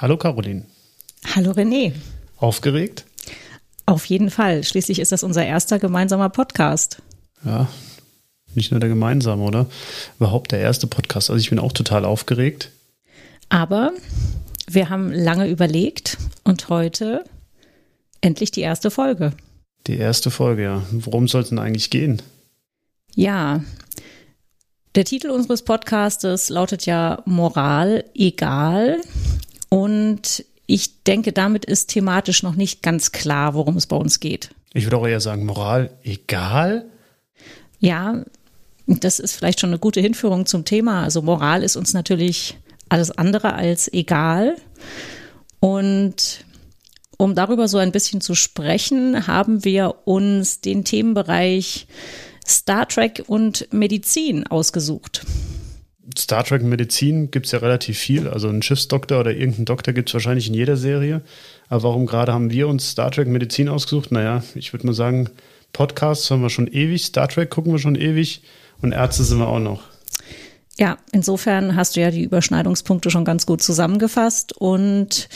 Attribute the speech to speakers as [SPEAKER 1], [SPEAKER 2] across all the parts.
[SPEAKER 1] Hallo Caroline.
[SPEAKER 2] Hallo René.
[SPEAKER 1] Aufgeregt?
[SPEAKER 2] Auf jeden Fall. Schließlich ist das unser erster gemeinsamer Podcast.
[SPEAKER 1] Ja, nicht nur der gemeinsame, oder? Überhaupt der erste Podcast. Also ich bin auch total aufgeregt.
[SPEAKER 2] Aber wir haben lange überlegt und heute endlich die erste Folge.
[SPEAKER 1] Die erste Folge, ja. Worum soll es denn eigentlich gehen?
[SPEAKER 2] Ja, der Titel unseres Podcastes lautet ja Moral egal. Und ich denke, damit ist thematisch noch nicht ganz klar, worum es bei uns geht.
[SPEAKER 1] Ich würde auch eher sagen, Moral egal.
[SPEAKER 2] Ja, das ist vielleicht schon eine gute Hinführung zum Thema. Also Moral ist uns natürlich alles andere als egal. Und um darüber so ein bisschen zu sprechen, haben wir uns den Themenbereich Star Trek und Medizin ausgesucht.
[SPEAKER 1] Star Trek Medizin gibt es ja relativ viel. Also einen Schiffsdoktor oder irgendeinen Doktor gibt es wahrscheinlich in jeder Serie. Aber warum gerade haben wir uns Star Trek Medizin ausgesucht? Naja, ich würde mal sagen, Podcasts haben wir schon ewig, Star Trek gucken wir schon ewig und Ärzte sind wir auch noch.
[SPEAKER 2] Ja, insofern hast du ja die Überschneidungspunkte schon ganz gut zusammengefasst und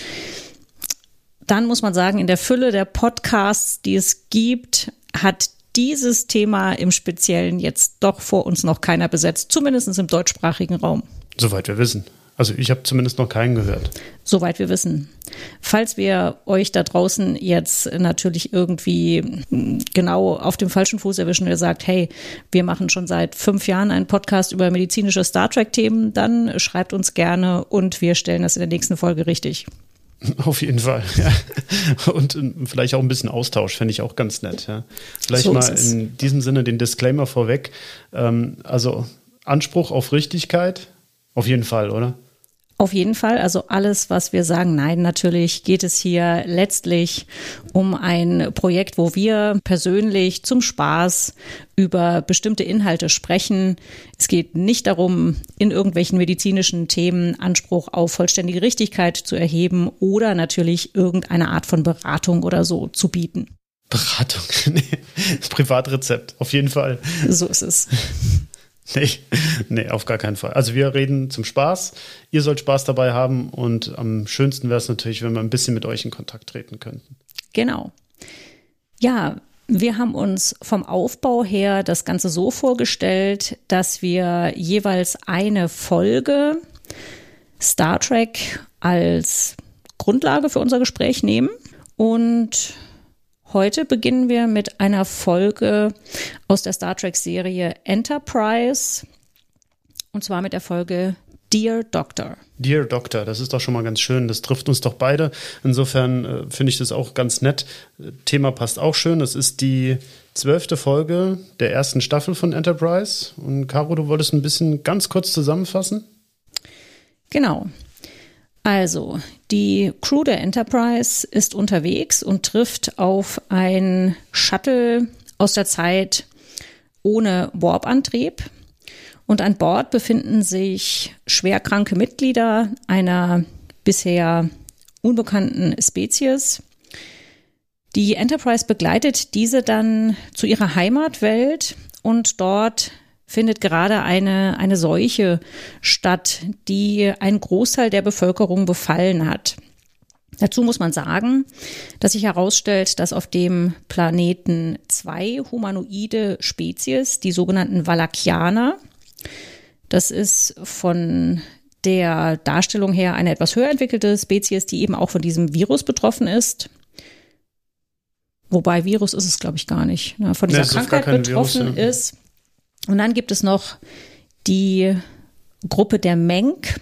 [SPEAKER 2] dann muss man sagen, in der Fülle der Podcasts, die es gibt, hat dieses Thema im Speziellen jetzt doch vor uns noch keiner besetzt, zumindest im deutschsprachigen Raum.
[SPEAKER 1] Soweit wir wissen. Also ich habe zumindest noch keinen gehört.
[SPEAKER 2] Soweit wir wissen. Falls wir euch da draußen jetzt natürlich irgendwie genau auf dem falschen Fuß erwischen, der sagt, hey, wir machen schon seit fünf Jahren einen Podcast über medizinische Star Trek-Themen, dann schreibt uns gerne und wir stellen das in der nächsten Folge richtig.
[SPEAKER 1] Auf jeden Fall, ja. Und ähm, vielleicht auch ein bisschen Austausch, fände ich auch ganz nett, ja. Vielleicht so mal in diesem Sinne den Disclaimer vorweg. Ähm, also Anspruch auf Richtigkeit, auf jeden Fall, oder?
[SPEAKER 2] Auf jeden Fall, also alles, was wir sagen, nein, natürlich geht es hier letztlich um ein Projekt, wo wir persönlich zum Spaß über bestimmte Inhalte sprechen. Es geht nicht darum, in irgendwelchen medizinischen Themen Anspruch auf vollständige Richtigkeit zu erheben oder natürlich irgendeine Art von Beratung oder so zu bieten.
[SPEAKER 1] Beratung, nee, Privatrezept, auf jeden Fall.
[SPEAKER 2] So ist es.
[SPEAKER 1] Nee, nee, auf gar keinen Fall. Also wir reden zum Spaß. Ihr sollt Spaß dabei haben und am schönsten wäre es natürlich, wenn wir ein bisschen mit euch in Kontakt treten könnten.
[SPEAKER 2] Genau. Ja, wir haben uns vom Aufbau her das Ganze so vorgestellt, dass wir jeweils eine Folge Star Trek als Grundlage für unser Gespräch nehmen und Heute beginnen wir mit einer Folge aus der Star Trek-Serie Enterprise. Und zwar mit der Folge Dear Doctor.
[SPEAKER 1] Dear Doctor, das ist doch schon mal ganz schön. Das trifft uns doch beide. Insofern äh, finde ich das auch ganz nett. Thema passt auch schön. Das ist die zwölfte Folge der ersten Staffel von Enterprise. Und Caro, du wolltest ein bisschen ganz kurz zusammenfassen?
[SPEAKER 2] Genau. Also, die Crew der Enterprise ist unterwegs und trifft auf ein Shuttle aus der Zeit ohne Warp-Antrieb. Und an Bord befinden sich schwerkranke Mitglieder einer bisher unbekannten Spezies. Die Enterprise begleitet diese dann zu ihrer Heimatwelt und dort findet gerade eine, eine Seuche statt, die einen Großteil der Bevölkerung befallen hat. Dazu muss man sagen, dass sich herausstellt, dass auf dem Planeten zwei humanoide Spezies, die sogenannten Valakianer, das ist von der Darstellung her eine etwas höher entwickelte Spezies, die eben auch von diesem Virus betroffen ist. Wobei Virus ist es, glaube ich, gar nicht. Ne, von dieser nee, Krankheit betroffen Virus, ja. ist. Und dann gibt es noch die Gruppe der Menk,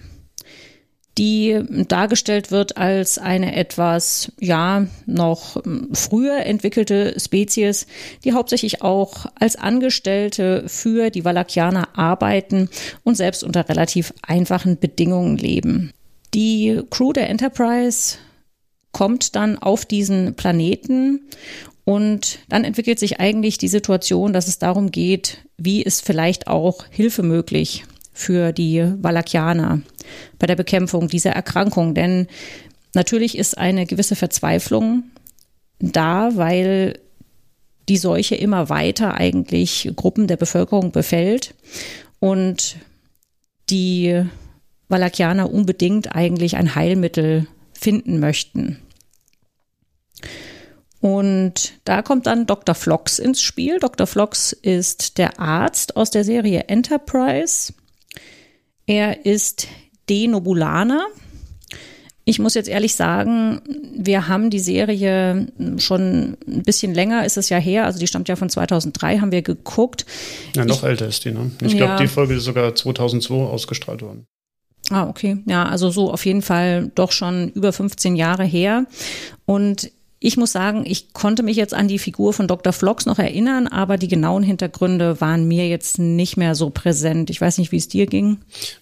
[SPEAKER 2] die dargestellt wird als eine etwas, ja, noch früher entwickelte Spezies, die hauptsächlich auch als Angestellte für die Valakianer arbeiten und selbst unter relativ einfachen Bedingungen leben. Die Crew der Enterprise kommt dann auf diesen Planeten und dann entwickelt sich eigentlich die Situation, dass es darum geht, wie ist vielleicht auch Hilfe möglich für die Valakianer bei der Bekämpfung dieser Erkrankung. Denn natürlich ist eine gewisse Verzweiflung da, weil die Seuche immer weiter eigentlich Gruppen der Bevölkerung befällt und die Valakianer unbedingt eigentlich ein Heilmittel finden möchten. Und da kommt dann Dr. Flox ins Spiel. Dr. Flox ist der Arzt aus der Serie Enterprise. Er ist Denobulaner. Ich muss jetzt ehrlich sagen, wir haben die Serie schon ein bisschen länger, ist es ja her, also die stammt ja von 2003, haben wir geguckt.
[SPEAKER 1] Ja, noch ich, älter ist die, ne? Ich ja. glaube, die Folge ist sogar 2002 ausgestrahlt worden.
[SPEAKER 2] Ah, okay. Ja, also so auf jeden Fall doch schon über 15 Jahre her. Und ich muss sagen, ich konnte mich jetzt an die Figur von Dr. Flox noch erinnern, aber die genauen Hintergründe waren mir jetzt nicht mehr so präsent. Ich weiß nicht, wie es dir ging.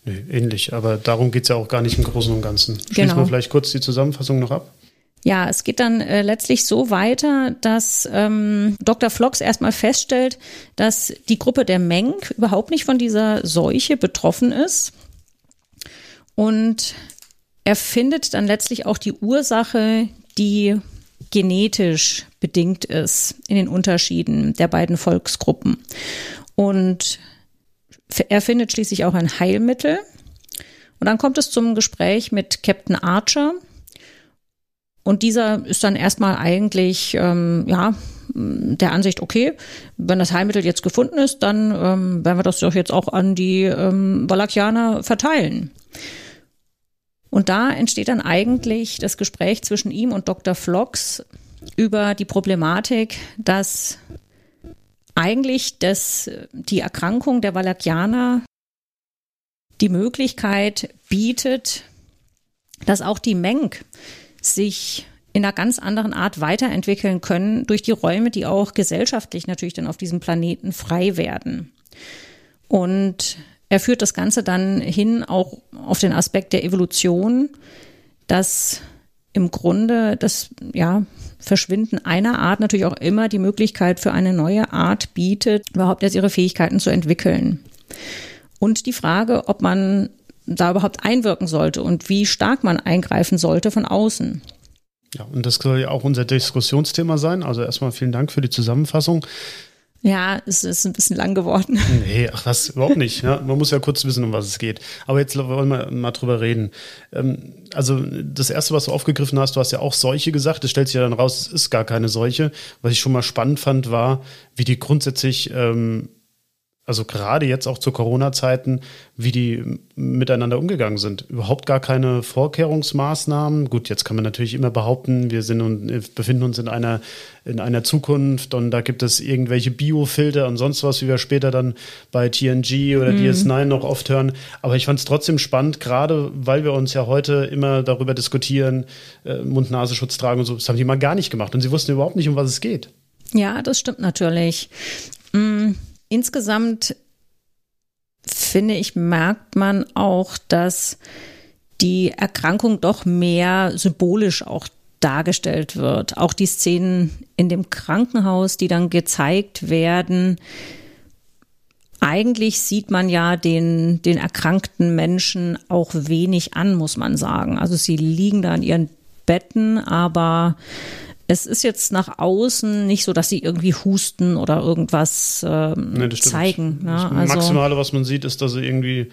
[SPEAKER 1] Nee, ähnlich, aber darum geht es ja auch gar nicht im Großen und Ganzen. Schließen genau. wir vielleicht kurz die Zusammenfassung noch ab?
[SPEAKER 2] Ja, es geht dann äh, letztlich so weiter, dass ähm, Dr. Flox erstmal feststellt, dass die Gruppe der Menk überhaupt nicht von dieser Seuche betroffen ist. Und er findet dann letztlich auch die Ursache, die genetisch bedingt ist in den Unterschieden der beiden Volksgruppen. Und er findet schließlich auch ein Heilmittel. Und dann kommt es zum Gespräch mit Captain Archer. Und dieser ist dann erstmal eigentlich, ähm, ja, der Ansicht, okay, wenn das Heilmittel jetzt gefunden ist, dann ähm, werden wir das doch jetzt auch an die ähm, Valakianer verteilen. Und da entsteht dann eigentlich das Gespräch zwischen ihm und Dr. Flox über die Problematik, dass eigentlich das, die Erkrankung der Valakianer die Möglichkeit bietet, dass auch die Menk sich in einer ganz anderen Art weiterentwickeln können durch die Räume, die auch gesellschaftlich natürlich dann auf diesem Planeten frei werden. Und er führt das Ganze dann hin auch auf den Aspekt der Evolution, dass im Grunde das ja, Verschwinden einer Art natürlich auch immer die Möglichkeit für eine neue Art bietet, überhaupt erst ihre Fähigkeiten zu entwickeln. Und die Frage, ob man da überhaupt einwirken sollte und wie stark man eingreifen sollte von außen.
[SPEAKER 1] Ja, und das soll ja auch unser Diskussionsthema sein. Also erstmal vielen Dank für die Zusammenfassung.
[SPEAKER 2] Ja, es ist ein bisschen lang geworden.
[SPEAKER 1] Nee, ach was, überhaupt nicht. Ja, man muss ja kurz wissen, um was es geht. Aber jetzt wollen wir mal drüber reden. Ähm, also das Erste, was du aufgegriffen hast, du hast ja auch Seuche gesagt. Es stellt sich ja dann raus, es ist gar keine Seuche. Was ich schon mal spannend fand, war, wie die grundsätzlich ähm, also gerade jetzt auch zu Corona-Zeiten, wie die miteinander umgegangen sind. Überhaupt gar keine Vorkehrungsmaßnahmen. Gut, jetzt kann man natürlich immer behaupten, wir sind und befinden uns in einer, in einer Zukunft und da gibt es irgendwelche Biofilter und sonst was, wie wir später dann bei TNG oder mhm. DS9 noch oft hören. Aber ich fand es trotzdem spannend, gerade weil wir uns ja heute immer darüber diskutieren, äh, Mund-Nasenschutz tragen und so. Das haben die mal gar nicht gemacht und sie wussten überhaupt nicht, um was es geht.
[SPEAKER 2] Ja, das stimmt natürlich. Mhm insgesamt finde ich, merkt man auch, dass die Erkrankung doch mehr symbolisch auch dargestellt wird. Auch die Szenen in dem Krankenhaus, die dann gezeigt werden. Eigentlich sieht man ja den, den erkrankten Menschen auch wenig an, muss man sagen. Also sie liegen da in ihren Betten, aber es ist jetzt nach außen nicht so, dass sie irgendwie husten oder irgendwas ähm, nee, zeigen.
[SPEAKER 1] Ne? Das also, Maximale, was man sieht, ist, dass sie irgendwie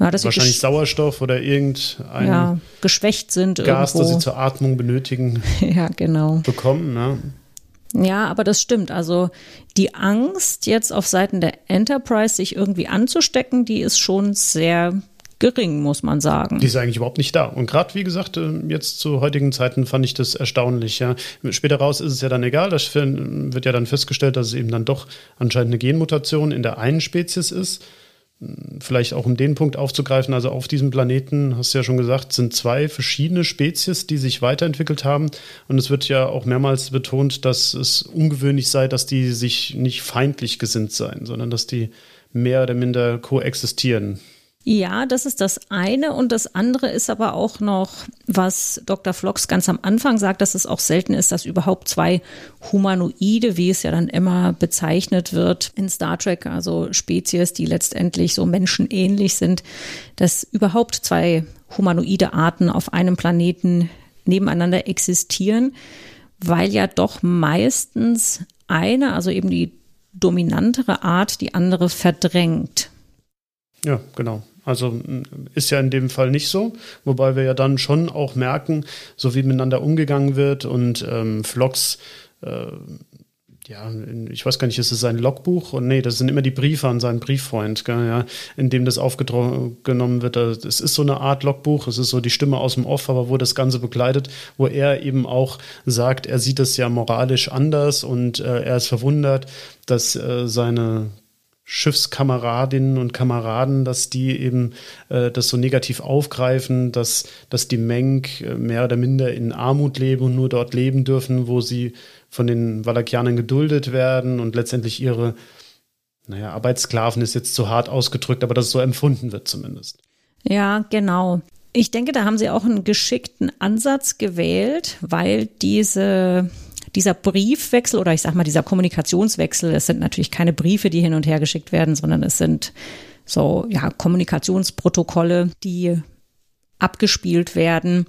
[SPEAKER 1] ja, dass wahrscheinlich Sauerstoff oder irgendein
[SPEAKER 2] ja, geschwächt sind
[SPEAKER 1] Gas, irgendwo. das sie zur Atmung benötigen,
[SPEAKER 2] ja, genau.
[SPEAKER 1] bekommen. Ne?
[SPEAKER 2] Ja, aber das stimmt. Also die Angst, jetzt auf Seiten der Enterprise sich irgendwie anzustecken, die ist schon sehr gering, muss man sagen.
[SPEAKER 1] Die ist eigentlich überhaupt nicht da. Und gerade, wie gesagt, äh, jetzt zu heutigen Zeiten fand ich das erstaunlich. Ja. Später raus ist es ja dann egal. Das wird ja dann festgestellt, dass es eben dann doch anscheinend eine Genmutation in der einen Spezies ist. Vielleicht auch um den Punkt aufzugreifen, also auf diesem Planeten, hast du ja schon gesagt, sind zwei verschiedene Spezies, die sich weiterentwickelt haben. Und es wird ja auch mehrmals betont, dass es ungewöhnlich sei, dass die sich nicht feindlich gesinnt seien, sondern dass die mehr oder minder koexistieren.
[SPEAKER 2] Ja, das ist das eine. Und das andere ist aber auch noch, was Dr. Flox ganz am Anfang sagt, dass es auch selten ist, dass überhaupt zwei Humanoide, wie es ja dann immer bezeichnet wird in Star Trek, also Spezies, die letztendlich so menschenähnlich sind, dass überhaupt zwei humanoide Arten auf einem Planeten nebeneinander existieren, weil ja doch meistens eine, also eben die dominantere Art, die andere verdrängt.
[SPEAKER 1] Ja, genau. Also ist ja in dem Fall nicht so, wobei wir ja dann schon auch merken, so wie miteinander umgegangen wird und ähm, Vlogs äh, ja, ich weiß gar nicht, ist es sein Logbuch? Und nee, das sind immer die Briefe an seinen Brieffreund, gell, ja, in dem das aufgenommen wird. Es ist so eine Art Logbuch, es ist so die Stimme aus dem Off, aber wo das Ganze begleitet, wo er eben auch sagt, er sieht es ja moralisch anders und äh, er ist verwundert, dass äh, seine Schiffskameradinnen und Kameraden, dass die eben äh, das so negativ aufgreifen, dass, dass die Menk äh, mehr oder minder in Armut leben und nur dort leben dürfen, wo sie von den Valakianern geduldet werden und letztendlich ihre, naja, Arbeitssklaven ist jetzt zu hart ausgedrückt, aber dass es so empfunden wird zumindest.
[SPEAKER 2] Ja, genau. Ich denke, da haben sie auch einen geschickten Ansatz gewählt, weil diese dieser Briefwechsel oder ich sag mal dieser Kommunikationswechsel, es sind natürlich keine Briefe, die hin und her geschickt werden, sondern es sind so ja Kommunikationsprotokolle, die abgespielt werden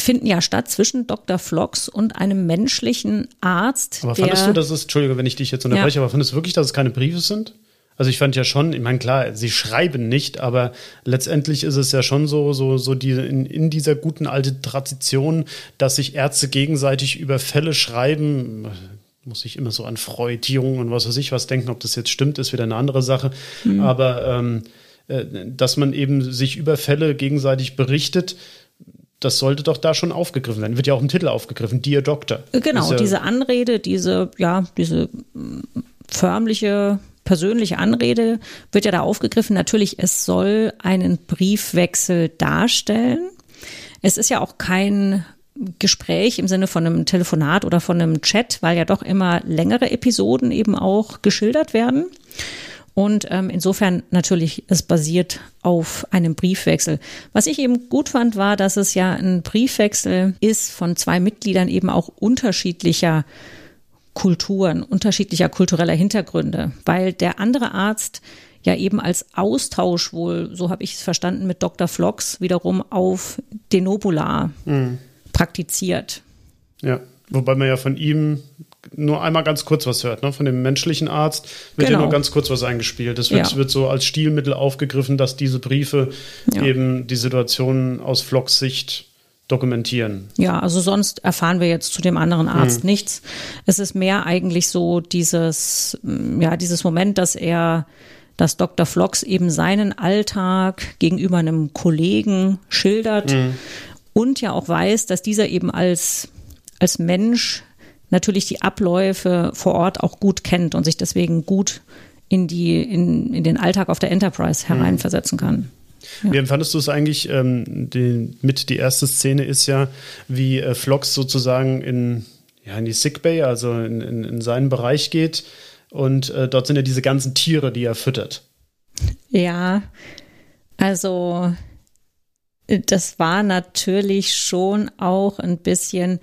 [SPEAKER 2] finden ja statt zwischen Dr. Flox und einem menschlichen Arzt.
[SPEAKER 1] Aber fandest du, dass es, Entschuldige, wenn ich dich jetzt unterbreche, ja. aber fandest du wirklich, dass es keine Briefe sind? Also ich fand ja schon, ich meine, klar, sie schreiben nicht, aber letztendlich ist es ja schon so, so, so die, in, in dieser guten alten Tradition, dass sich Ärzte gegenseitig über Fälle schreiben, muss ich immer so an Freud, Jung und was weiß ich was denken, ob das jetzt stimmt, ist wieder eine andere Sache. Mhm. Aber ähm, äh, dass man eben sich über Fälle gegenseitig berichtet, das sollte doch da schon aufgegriffen werden. Wird ja auch im Titel aufgegriffen, Dear Doctor.
[SPEAKER 2] Genau,
[SPEAKER 1] ja
[SPEAKER 2] diese Anrede, diese, ja, diese mm, förmliche persönliche Anrede wird ja da aufgegriffen. Natürlich, es soll einen Briefwechsel darstellen. Es ist ja auch kein Gespräch im Sinne von einem Telefonat oder von einem Chat, weil ja doch immer längere Episoden eben auch geschildert werden. Und ähm, insofern natürlich, es basiert auf einem Briefwechsel. Was ich eben gut fand, war, dass es ja ein Briefwechsel ist von zwei Mitgliedern eben auch unterschiedlicher Kulturen, unterschiedlicher kultureller Hintergründe, weil der andere Arzt ja eben als Austausch wohl, so habe ich es verstanden, mit Dr. Flox wiederum auf Denobula mhm. praktiziert.
[SPEAKER 1] Ja, wobei man ja von ihm nur einmal ganz kurz was hört, ne? Von dem menschlichen Arzt wird genau. ja nur ganz kurz was eingespielt. Das wird, ja. wird so als Stilmittel aufgegriffen, dass diese Briefe ja. eben die Situation aus Flocks Sicht dokumentieren.
[SPEAKER 2] Ja, also sonst erfahren wir jetzt zu dem anderen Arzt mhm. nichts. Es ist mehr eigentlich so dieses, ja, dieses Moment, dass er, dass Dr. Flox eben seinen Alltag gegenüber einem Kollegen schildert mhm. und ja auch weiß, dass dieser eben als, als Mensch natürlich die Abläufe vor Ort auch gut kennt und sich deswegen gut in die, in, in den Alltag auf der Enterprise mhm. hereinversetzen kann.
[SPEAKER 1] Ja. Wie empfandest du es eigentlich? Ähm, die, mit die erste Szene ist ja, wie äh, Flox sozusagen in, ja, in die Sickbay, also in, in, in seinen Bereich geht. Und äh, dort sind ja diese ganzen Tiere, die er füttert.
[SPEAKER 2] Ja, also das war natürlich schon auch ein bisschen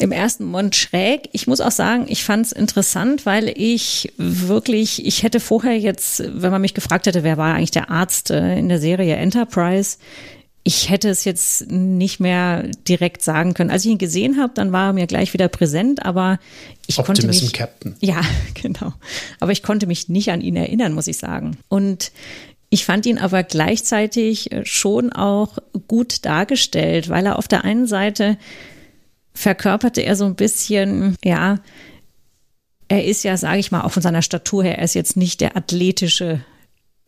[SPEAKER 2] im ersten Moment schräg. Ich muss auch sagen, ich fand es interessant, weil ich wirklich, ich hätte vorher jetzt, wenn man mich gefragt hätte, wer war eigentlich der Arzt äh, in der Serie Enterprise, ich hätte es jetzt nicht mehr direkt sagen können. Als ich ihn gesehen habe, dann war er mir gleich wieder präsent, aber ich Optimism konnte mich
[SPEAKER 1] Captain.
[SPEAKER 2] Ja, genau. Aber ich konnte mich nicht an ihn erinnern, muss ich sagen. Und ich fand ihn aber gleichzeitig schon auch gut dargestellt, weil er auf der einen Seite verkörperte er so ein bisschen, ja, er ist ja, sage ich mal, auch von seiner Statur her, er ist jetzt nicht der athletische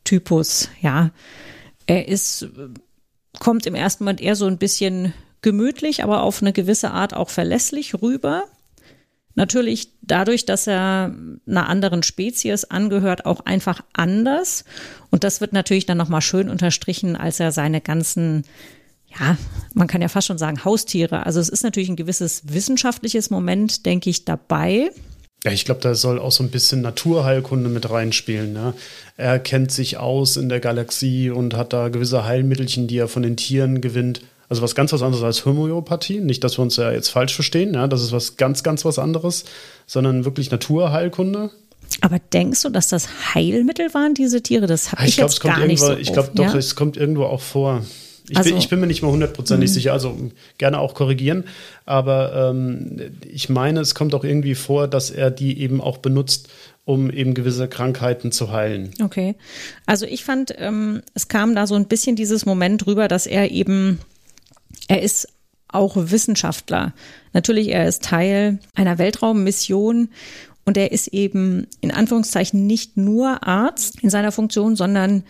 [SPEAKER 2] Typus, ja. Er ist, kommt im ersten Moment eher so ein bisschen gemütlich, aber auf eine gewisse Art auch verlässlich rüber. Natürlich dadurch, dass er einer anderen Spezies angehört, auch einfach anders. Und das wird natürlich dann nochmal schön unterstrichen, als er seine ganzen ja, man kann ja fast schon sagen Haustiere. Also es ist natürlich ein gewisses wissenschaftliches Moment, denke ich, dabei.
[SPEAKER 1] Ja, ich glaube, da soll auch so ein bisschen Naturheilkunde mit reinspielen. Ne? Er kennt sich aus in der Galaxie und hat da gewisse Heilmittelchen, die er von den Tieren gewinnt. Also was ganz was anderes als Homöopathie. Nicht, dass wir uns ja jetzt falsch verstehen. Ja? Das ist was ganz, ganz was anderes, sondern wirklich Naturheilkunde.
[SPEAKER 2] Aber denkst du, dass das Heilmittel waren, diese Tiere? Das habe ich, ich glaub, jetzt gar nicht so.
[SPEAKER 1] Ich glaube doch, ja? es kommt irgendwo auch vor. Ich, also, bin, ich bin mir nicht mal hundertprozentig mhm. sicher, also gerne auch korrigieren. Aber ähm, ich meine, es kommt auch irgendwie vor, dass er die eben auch benutzt, um eben gewisse Krankheiten zu heilen.
[SPEAKER 2] Okay. Also ich fand, ähm, es kam da so ein bisschen dieses Moment rüber, dass er eben, er ist auch Wissenschaftler. Natürlich, er ist Teil einer Weltraummission und er ist eben in Anführungszeichen nicht nur Arzt in seiner Funktion, sondern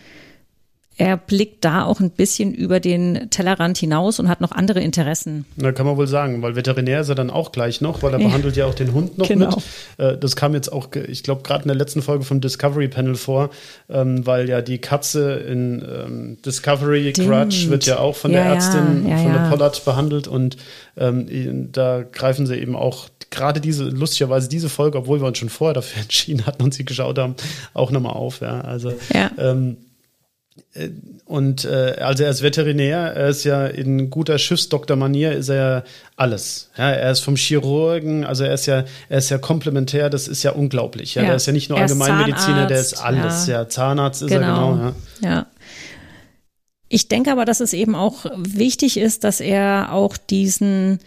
[SPEAKER 2] er blickt da auch ein bisschen über den Tellerrand hinaus und hat noch andere Interessen.
[SPEAKER 1] Da kann man wohl sagen, weil Veterinär ist er dann auch gleich noch, weil er ja. behandelt ja auch den Hund noch genau. mit. Äh, das kam jetzt auch, ich glaube, gerade in der letzten Folge vom Discovery Panel vor, ähm, weil ja die Katze in ähm, Discovery Stimmt. Crutch wird ja auch von ja, der Ärztin, ja, von der Pollard behandelt und ähm, da greifen sie eben auch gerade diese, lustigerweise diese Folge, obwohl wir uns schon vorher dafür entschieden hatten und sie geschaut haben, auch nochmal auf. Ja, also ja. Ähm, äh, und äh, also er ist Veterinär, er ist ja in guter Schiffsdoktor-Manier, ist er ja alles. Ja, er ist vom Chirurgen, also er ist ja, er ist ja komplementär, das ist ja unglaublich. Ja, ja. er ist ja nicht nur Allgemeinmediziner, der ist alles. Ja, ja Zahnarzt ist genau. er genau. Ja.
[SPEAKER 2] ja. Ich denke aber, dass es eben auch wichtig ist, dass er auch diesen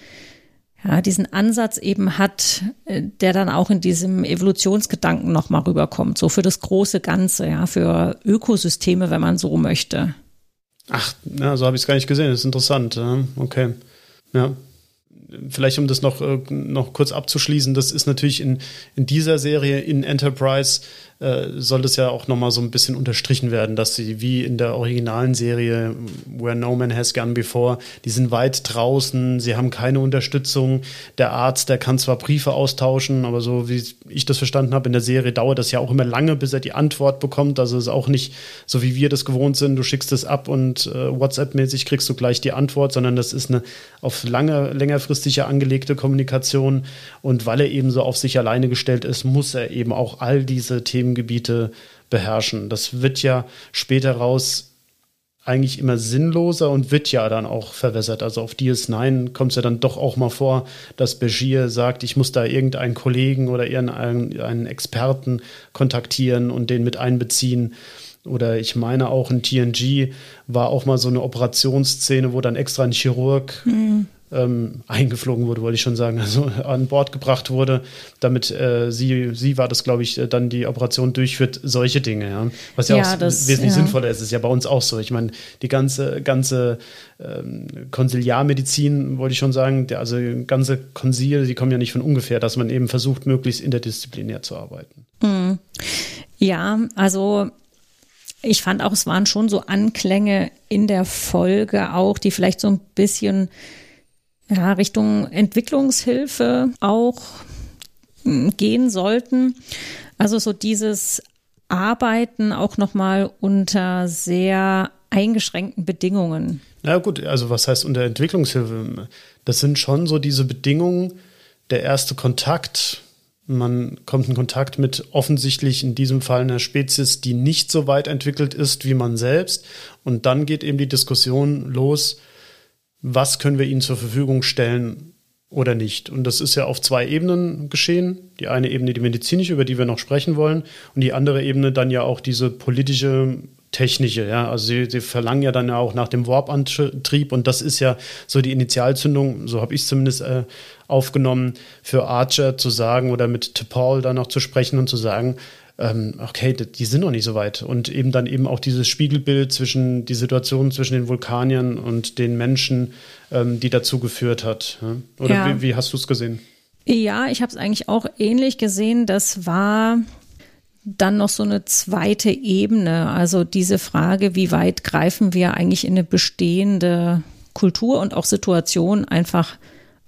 [SPEAKER 2] ja, diesen Ansatz eben hat, äh, der dann auch in diesem Evolutionsgedanken nochmal rüberkommt, so für das große Ganze, ja, für Ökosysteme, wenn man so möchte.
[SPEAKER 1] Ach, ja, so habe ich es gar nicht gesehen. Das ist interessant. Okay. Ja. Vielleicht, um das noch, äh, noch kurz abzuschließen, das ist natürlich in, in dieser Serie in Enterprise äh, soll das ja auch nochmal so ein bisschen unterstrichen werden, dass sie wie in der originalen Serie Where No Man Has Gone Before, die sind weit draußen, sie haben keine Unterstützung. Der Arzt, der kann zwar Briefe austauschen, aber so wie ich das verstanden habe, in der Serie dauert das ja auch immer lange, bis er die Antwort bekommt. Also es ist auch nicht so, wie wir das gewohnt sind, du schickst es ab und äh, WhatsApp-mäßig kriegst du gleich die Antwort, sondern das ist eine auf lange, längerfristige angelegte Kommunikation. Und weil er eben so auf sich alleine gestellt ist, muss er eben auch all diese Themen Themengebiete beherrschen. Das wird ja später raus eigentlich immer sinnloser und wird ja dann auch verwässert. Also auf DS9 kommt es ja dann doch auch mal vor, dass Begier sagt, ich muss da irgendeinen Kollegen oder irgendeinen Experten kontaktieren und den mit einbeziehen. Oder ich meine auch in TNG war auch mal so eine Operationsszene, wo dann extra ein Chirurg mhm ähm, eingeflogen wurde, wollte ich schon sagen, also an Bord gebracht wurde, damit äh, sie, sie war das, glaube ich, äh, dann die Operation durchführt, solche Dinge, ja. Was ja, ja auch das, wesentlich ja. sinnvoller ist, ist ja bei uns auch so. Ich meine, die ganze, ganze ähm, Konsiliarmedizin, wollte ich schon sagen, der, also ganze Konsil, die kommen ja nicht von ungefähr, dass man eben versucht, möglichst interdisziplinär zu arbeiten.
[SPEAKER 2] Mhm. Ja, also ich fand auch, es waren schon so Anklänge in der Folge auch, die vielleicht so ein bisschen ja, Richtung Entwicklungshilfe auch hm, gehen sollten. Also so dieses Arbeiten auch nochmal unter sehr eingeschränkten Bedingungen.
[SPEAKER 1] Na gut, also was heißt unter Entwicklungshilfe? Das sind schon so diese Bedingungen, der erste Kontakt. Man kommt in Kontakt mit offensichtlich in diesem Fall einer Spezies, die nicht so weit entwickelt ist wie man selbst. Und dann geht eben die Diskussion los, was können wir ihnen zur Verfügung stellen oder nicht. Und das ist ja auf zwei Ebenen geschehen. Die eine Ebene, die medizinische, über die wir noch sprechen wollen, und die andere Ebene dann ja auch diese politische, technische. Ja? Also sie, sie verlangen ja dann ja auch nach dem Warp-Antrieb und das ist ja so die Initialzündung, so habe ich es zumindest äh, aufgenommen, für Archer zu sagen oder mit T'Pol dann noch zu sprechen und zu sagen, ähm, okay, die sind noch nicht so weit. Und eben dann eben auch dieses Spiegelbild zwischen die Situation zwischen den Vulkaniern und den Menschen, ähm, die dazu geführt hat. Oder ja. wie, wie hast du es gesehen?
[SPEAKER 2] Ja, ich habe es eigentlich auch ähnlich gesehen. Das war dann noch so eine zweite Ebene. Also diese Frage, wie weit greifen wir eigentlich in eine bestehende Kultur und auch Situation einfach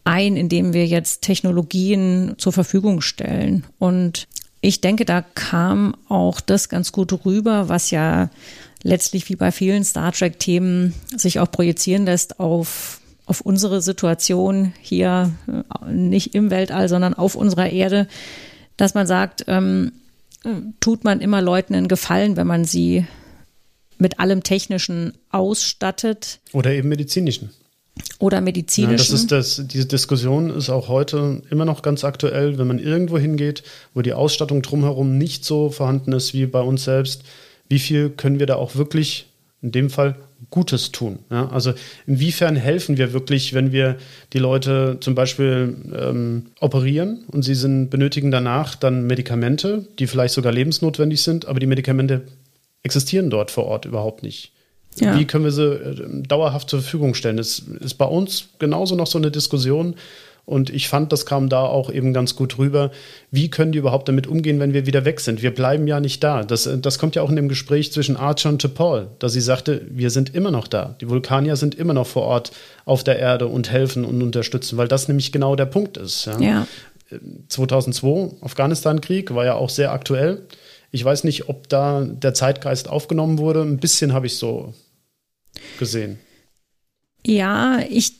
[SPEAKER 2] ein, indem wir jetzt Technologien zur Verfügung stellen. Und ich denke, da kam auch das ganz gut rüber, was ja letztlich wie bei vielen Star Trek-Themen sich auch projizieren lässt auf, auf unsere Situation hier, äh, nicht im Weltall, sondern auf unserer Erde, dass man sagt, ähm, tut man immer Leuten einen Gefallen, wenn man sie mit allem Technischen ausstattet.
[SPEAKER 1] Oder eben medizinischen.
[SPEAKER 2] Oder medizinischen. Ja,
[SPEAKER 1] das ist das, diese Diskussion ist auch heute immer noch ganz aktuell, wenn man irgendwo hingeht, wo die Ausstattung drumherum nicht so vorhanden ist wie bei uns selbst. Wie viel können wir da auch wirklich, in dem Fall Gutes tun. Ja? Also inwiefern helfen wir wirklich, wenn wir die Leute zum Beispiel ähm, operieren und sie sind, benötigen danach dann Medikamente, die vielleicht sogar lebensnotwendig sind, aber die Medikamente existieren dort vor Ort überhaupt nicht. Ja. Wie können wir sie äh, dauerhaft zur Verfügung stellen? Das ist bei uns genauso noch so eine Diskussion. Und ich fand, das kam da auch eben ganz gut rüber. Wie können die überhaupt damit umgehen, wenn wir wieder weg sind? Wir bleiben ja nicht da. Das, äh, das kommt ja auch in dem Gespräch zwischen Archer und Paul, da sie sagte, wir sind immer noch da. Die Vulkanier sind immer noch vor Ort auf der Erde und helfen und unterstützen, weil das nämlich genau der Punkt ist. Ja. ja. 2002, äh, Afghanistan-Krieg, war ja auch sehr aktuell. Ich weiß nicht, ob da der Zeitgeist aufgenommen wurde. Ein bisschen habe ich so gesehen.
[SPEAKER 2] Ja, ich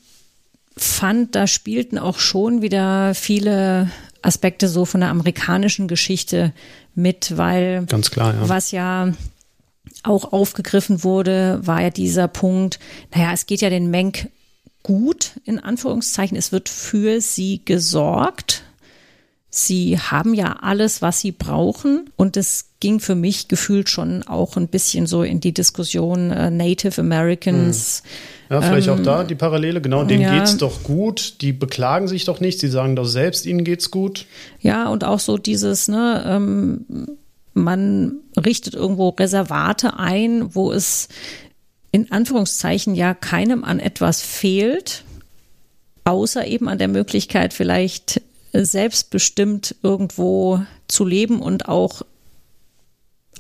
[SPEAKER 2] fand, da spielten auch schon wieder viele Aspekte so von der amerikanischen Geschichte mit, weil
[SPEAKER 1] ganz klar, ja.
[SPEAKER 2] was ja auch aufgegriffen wurde, war ja dieser Punkt, naja, es geht ja den Menk gut, in Anführungszeichen, es wird für sie gesorgt. Sie haben ja alles, was sie brauchen. Und es ging für mich gefühlt schon auch ein bisschen so in die Diskussion äh, Native Americans. Mhm
[SPEAKER 1] ja, vielleicht ähm, auch da die Parallele. Genau, denen ja. geht's doch gut. Die beklagen sich doch nicht. Sie sagen doch selbst, ihnen geht's gut.
[SPEAKER 2] Ja, und auch so dieses, ne, ähm, man richtet irgendwo Reservate ein, wo es in Anführungszeichen ja keinem an etwas fehlt, außer eben an der Möglichkeit, vielleicht selbstbestimmt irgendwo zu leben und auch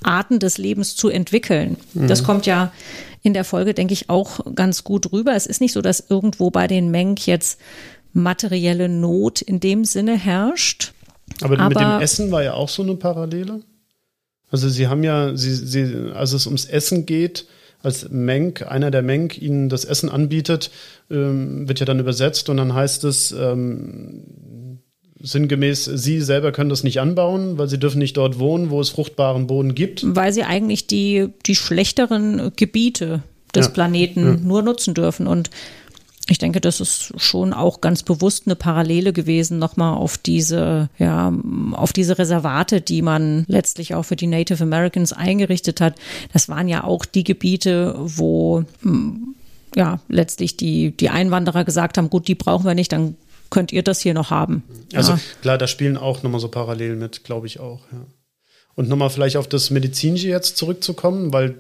[SPEAKER 2] Arten des Lebens zu entwickeln. Mhm. Das kommt ja in der Folge, denke ich, auch ganz gut rüber. Es ist nicht so, dass irgendwo bei den Menk jetzt materielle Not in dem Sinne herrscht.
[SPEAKER 1] Aber, Aber mit dem Essen war ja auch so eine Parallele. Also sie haben ja, sie, sie, als es ums Essen geht, als Menk, einer der Menk ihnen das Essen anbietet, ähm, wird ja dann übersetzt und dann heißt es, ähm, sinngemäß, Sie selber können das nicht anbauen, weil Sie dürfen nicht dort wohnen, wo es fruchtbaren Boden gibt.
[SPEAKER 2] Weil Sie eigentlich die, die schlechteren Gebiete des ja. Planeten ja. nur nutzen dürfen. Und ich denke, das ist schon auch ganz bewusst eine Parallele gewesen, nochmal auf diese, ja, auf diese Reservate, die man letztlich auch für die Native Americans eingerichtet hat. Das waren ja auch die Gebiete, wo ja, letztlich die, die Einwanderer gesagt haben, gut, die brauchen wir nicht, dann könnt ihr das hier noch haben.
[SPEAKER 1] Also ja. klar, da spielen auch nochmal so Parallelen mit, glaube ich auch. Ja. Und nochmal vielleicht auf das Medizinische jetzt zurückzukommen, weil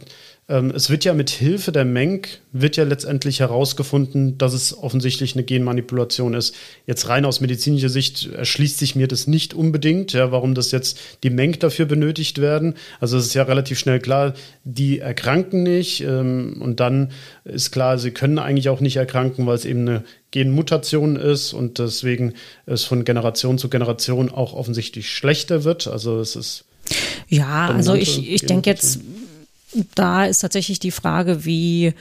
[SPEAKER 1] ähm, es wird ja mit Hilfe der Menk, wird ja letztendlich herausgefunden, dass es offensichtlich eine Genmanipulation ist. Jetzt rein aus medizinischer Sicht erschließt sich mir das nicht unbedingt, ja, warum das jetzt die Menk dafür benötigt werden. Also es ist ja relativ schnell klar, die erkranken nicht ähm, und dann ist klar, sie können eigentlich auch nicht erkranken, weil es eben eine Genmutation ist und deswegen es von Generation zu Generation auch offensichtlich schlechter wird. Also es ist
[SPEAKER 2] ja, also ich, ich denke jetzt da ist tatsächlich die Frage, wie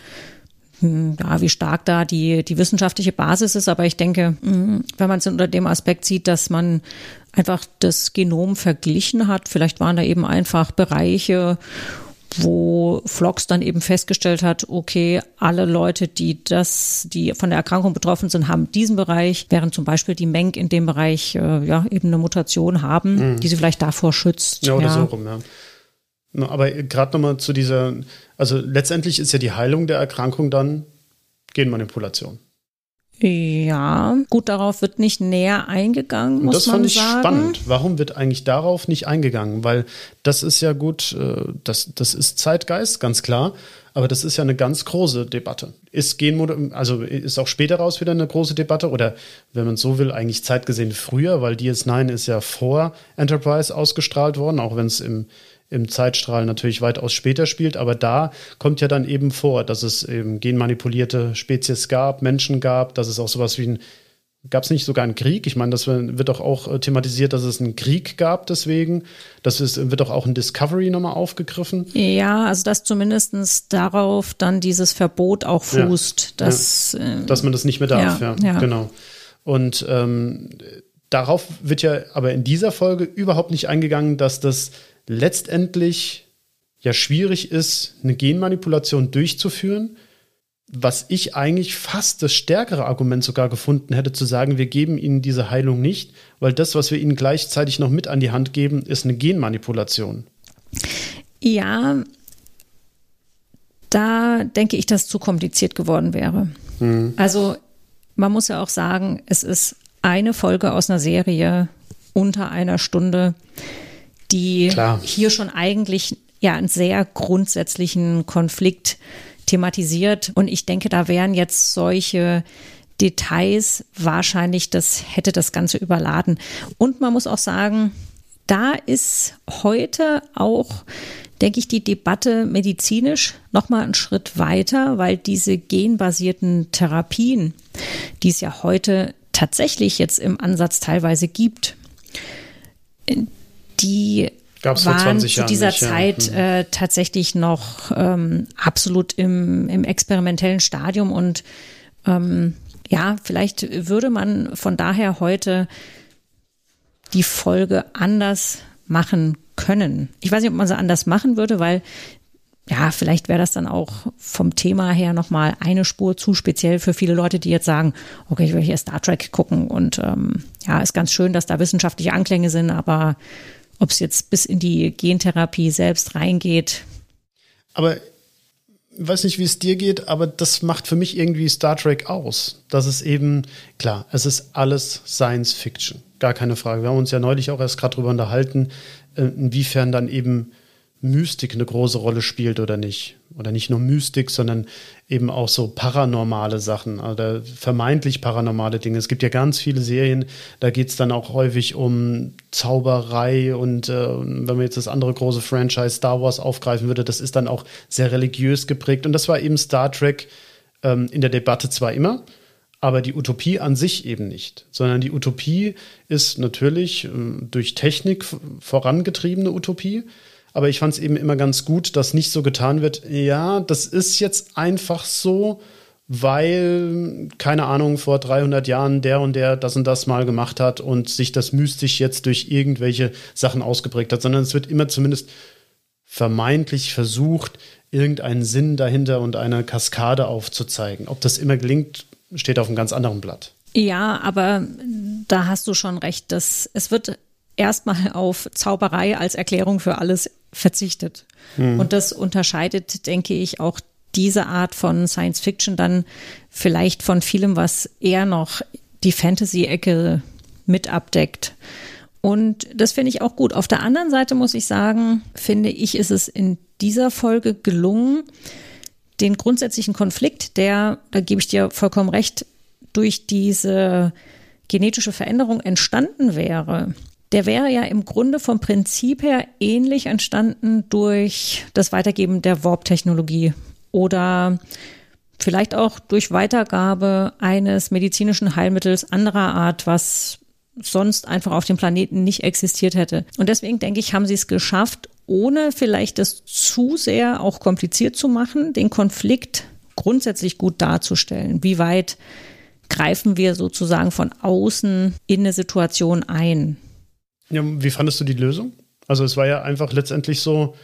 [SPEAKER 2] hm, ja, wie stark da die, die wissenschaftliche Basis ist. Aber ich denke, hm, wenn man es unter dem Aspekt sieht, dass man einfach das Genom verglichen hat, vielleicht waren da eben einfach Bereiche, wo Flox dann eben festgestellt hat, okay, alle Leute, die das, die von der Erkrankung betroffen sind, haben diesen Bereich, während zum Beispiel die Menk in dem Bereich äh, ja eben eine Mutation haben, mhm. die sie vielleicht davor schützt.
[SPEAKER 1] Ja, oder ja. so rum, ja. Aber gerade nochmal zu dieser, also letztendlich ist ja die Heilung der Erkrankung dann Genmanipulation.
[SPEAKER 2] Ja, gut, darauf wird nicht näher eingegangen, muss das
[SPEAKER 1] fand ich
[SPEAKER 2] sagen.
[SPEAKER 1] spannend. Warum wird eigentlich darauf nicht eingegangen? Weil das ist ja gut, äh, das, das ist Zeitgeist, ganz klar. Aber das ist ja eine ganz große Debatte. Ist Genmod also ist auch später raus wieder eine große Debatte oder wenn man so will, eigentlich zeitgesehen früher, weil DS9 ist ja vor Enterprise ausgestrahlt worden, auch wenn es im im Zeitstrahl natürlich weitaus später spielt, aber da kommt ja dann eben vor, dass es eben genmanipulierte Spezies gab, Menschen gab, dass es auch sowas wie ein Gab es nicht sogar einen Krieg? Ich meine, das wird doch auch äh, thematisiert, dass es einen Krieg gab deswegen. Das ist, wird doch auch in Discovery nochmal aufgegriffen.
[SPEAKER 2] Ja, also dass zumindest darauf dann dieses Verbot auch fußt. Ja, dass,
[SPEAKER 1] ja. dass man das nicht mehr darf, ja, ja. genau. Und ähm, darauf wird ja aber in dieser Folge überhaupt nicht eingegangen, dass das letztendlich ja schwierig ist, eine Genmanipulation durchzuführen. Was ich eigentlich fast das stärkere Argument sogar gefunden hätte, zu sagen, wir geben ihnen diese Heilung nicht, weil das, was wir ihnen gleichzeitig noch mit an die Hand geben, ist eine Genmanipulation.
[SPEAKER 2] Ja, da denke ich, dass zu kompliziert geworden wäre. Mhm. Also man muss ja auch sagen, es ist eine Folge aus einer Serie unter einer Stunde, die Klar. hier schon eigentlich ja einen sehr grundsätzlichen Konflikt thematisiert. Und ich denke, da wären jetzt solche Details wahrscheinlich, das hätte das Ganze überladen. Und man muss auch sagen, da ist heute auch, denke ich, die Debatte medizinisch noch mal einen Schritt weiter, weil diese genbasierten Therapien, die es ja heute tatsächlich jetzt im Ansatz teilweise gibt, die Gab's waren zu dieser nicht, Zeit ja. Mhm. äh, tatsächlich noch ähm, absolut im, im experimentellen Stadium und ähm, ja, vielleicht würde man von daher heute die Folge anders machen können. Ich weiß nicht, ob man sie anders machen würde, weil ja, vielleicht wäre das dann auch vom Thema her nochmal eine Spur zu speziell für viele Leute, die jetzt sagen, okay, ich will hier Star Trek gucken und ähm, ja, ist ganz schön, dass da wissenschaftliche Anklänge sind, aber ob es jetzt bis in die Gentherapie selbst reingeht.
[SPEAKER 1] Aber ich weiß nicht, wie es dir geht, aber das macht für mich irgendwie Star Trek aus. Das ist eben, klar, es ist alles Science Fiction. Gar keine Frage. Wir haben uns ja neulich auch erst gerade darüber unterhalten, äh, inwiefern dann eben Mystik eine große Rolle spielt oder nicht. Oder nicht nur Mystik, sondern eben auch so paranormale Sachen oder vermeintlich paranormale Dinge. Es gibt ja ganz viele Serien, da geht es dann auch häufig um Zauberei und äh, wenn man jetzt das andere große Franchise Star Wars aufgreifen würde, das ist dann auch sehr religiös geprägt. Und das war eben Star Trek ähm, in der Debatte zwar immer, aber die Utopie an sich eben nicht, sondern die Utopie ist natürlich äh, durch Technik vorangetriebene Utopie aber ich fand es eben immer ganz gut, dass nicht so getan wird, ja, das ist jetzt einfach so, weil, keine Ahnung, vor 300 Jahren der und der das und das mal gemacht hat und sich das mystisch jetzt durch irgendwelche Sachen ausgeprägt hat, sondern es wird immer zumindest vermeintlich versucht, irgendeinen Sinn dahinter und eine Kaskade aufzuzeigen. Ob das immer gelingt, steht auf einem ganz anderen Blatt.
[SPEAKER 2] Ja, aber da hast du schon recht, dass es wird erstmal auf Zauberei als Erklärung für alles verzichtet. Mhm. Und das unterscheidet, denke ich, auch diese Art von Science Fiction dann vielleicht von vielem, was eher noch die Fantasy-Ecke mit abdeckt. Und das finde ich auch gut. Auf der anderen Seite muss ich sagen, finde ich, ist es in dieser Folge gelungen, den grundsätzlichen Konflikt, der, da gebe ich dir vollkommen recht, durch diese genetische Veränderung entstanden wäre, der wäre ja im Grunde vom Prinzip her ähnlich entstanden durch das Weitergeben der Warp-Technologie oder vielleicht auch durch Weitergabe eines medizinischen Heilmittels anderer Art, was sonst einfach auf dem Planeten nicht existiert hätte. Und deswegen denke ich, haben sie es geschafft, ohne vielleicht das zu sehr auch kompliziert zu machen, den Konflikt grundsätzlich gut darzustellen. Wie weit greifen wir sozusagen von außen in eine Situation ein?
[SPEAKER 1] Ja, wie fandest du die Lösung? Also es war ja einfach letztendlich so,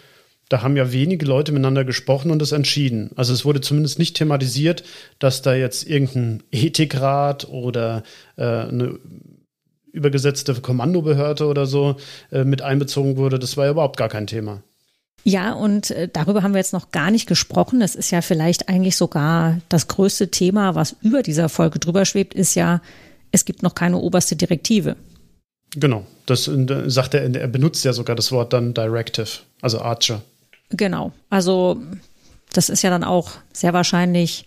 [SPEAKER 1] da haben ja wenige Leute miteinander gesprochen und es entschieden. Also es wurde zumindest nicht thematisiert, dass da jetzt irgendein Ethikrat oder äh, eine übergesetzte Kommandobehörde oder so äh, mit einbezogen wurde. Das war ja überhaupt gar kein Thema.
[SPEAKER 2] Ja, und äh, darüber haben wir jetzt noch gar nicht gesprochen. Das ist ja vielleicht eigentlich sogar das größte Thema, was über dieser Folge drüber schwebt, ist ja, es gibt noch keine oberste Direktive.
[SPEAKER 1] Genau, das äh, sagt er, er benutzt ja sogar das Wort dann Directive, also Archer.
[SPEAKER 2] Genau, also das ist ja dann auch sehr wahrscheinlich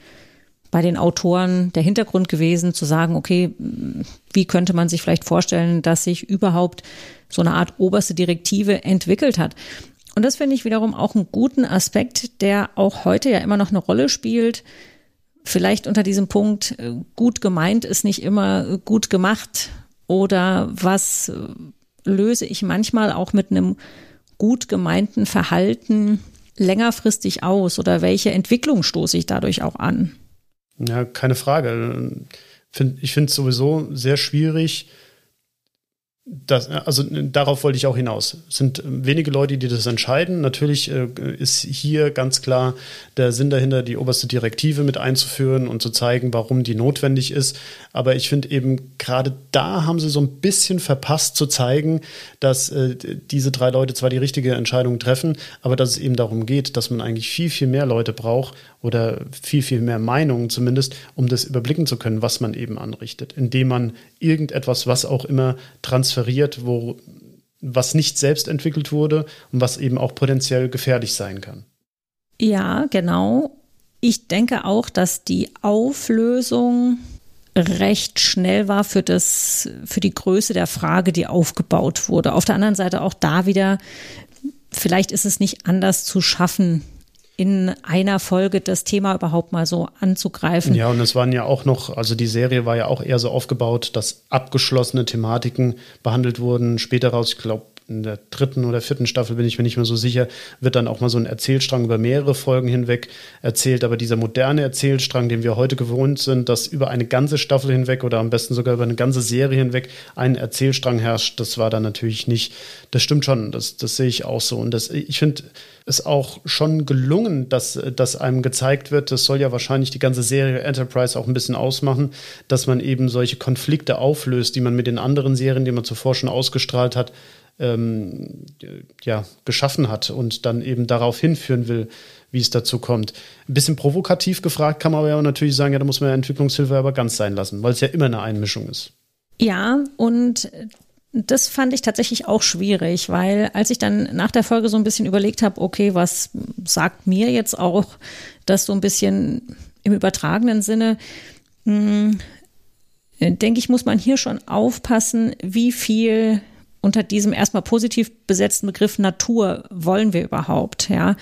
[SPEAKER 2] bei den Autoren der Hintergrund gewesen, zu sagen, okay, wie könnte man sich vielleicht vorstellen, dass sich überhaupt so eine Art oberste Direktive entwickelt hat. Und das finde ich wiederum auch einen guten Aspekt, der auch heute ja immer noch eine Rolle spielt. Vielleicht unter diesem Punkt, äh, gut gemeint ist nicht immer gut gemacht oder was löse ich manchmal auch mit einem gut gemeinten Verhalten längerfristig aus oder welche Entwicklung stoße ich dadurch auch an?
[SPEAKER 1] Ja, keine Frage. Ich finde es sowieso sehr schwierig, Das, also darauf wollte ich auch hinaus. Es sind wenige Leute, die das entscheiden. Natürlich äh, ist hier ganz klar der Sinn dahinter, die oberste Direktive mit einzuführen und zu zeigen, warum die notwendig ist. Aber ich finde eben, gerade da haben sie so ein bisschen verpasst zu zeigen, dass äh, diese drei Leute zwar die richtige Entscheidung treffen, aber dass es eben darum geht, dass man eigentlich viel, viel mehr Leute braucht oder viel, viel mehr Meinungen zumindest, um das überblicken zu können, was man eben anrichtet, indem man irgendetwas, was auch immer transferiert wo was nicht selbst entwickelt wurde und was eben auch potenziell gefährlich sein kann.
[SPEAKER 2] Ja, genau. Ich denke auch, dass die Auflösung recht schnell war für das, für die Größe der Frage, die aufgebaut wurde. Auf der anderen Seite auch da wieder, vielleicht ist es nicht anders zu schaffen, in einer Folge das Thema überhaupt mal so anzugreifen.
[SPEAKER 1] Ja, und es waren ja auch noch, also die Serie war ja auch eher so aufgebaut, dass abgeschlossene Thematiken behandelt wurden. Später raus, ich glaube, in der dritten oder vierten Staffel bin ich mir nicht mehr so sicher, wird dann auch mal so ein Erzählstrang über mehrere Folgen hinweg erzählt. Aber dieser moderne Erzählstrang, den wir heute gewohnt sind, dass über eine ganze Staffel hinweg oder am besten sogar über eine ganze Serie hinweg ein Erzählstrang herrscht, das war dann natürlich nicht. Das stimmt schon, das, das sehe ich auch so. Und das, ich finde es auch schon gelungen, dass, dass einem gezeigt wird, das soll ja wahrscheinlich die ganze Serie Enterprise auch ein bisschen ausmachen, dass man eben solche Konflikte auflöst, die man mit den anderen Serien, die man zuvor schon ausgestrahlt hat, ähm, ja, geschaffen hat und dann eben darauf hinführen will, wie es dazu kommt. Ein bisschen provokativ gefragt kann man aber ja natürlich sagen, ja, da muss man ja Entwicklungshilfe aber ganz sein lassen, weil es ja immer eine Einmischung ist.
[SPEAKER 2] Ja, und das fand ich tatsächlich auch schwierig, weil als ich dann nach der Folge so ein bisschen überlegt habe, okay, was sagt mir jetzt auch das so ein bisschen im übertragenen Sinne, hm, denke ich, muss man hier schon aufpassen, wie viel unter diesem erstmal positiv besetzten Begriff Natur wollen wir überhaupt, ja?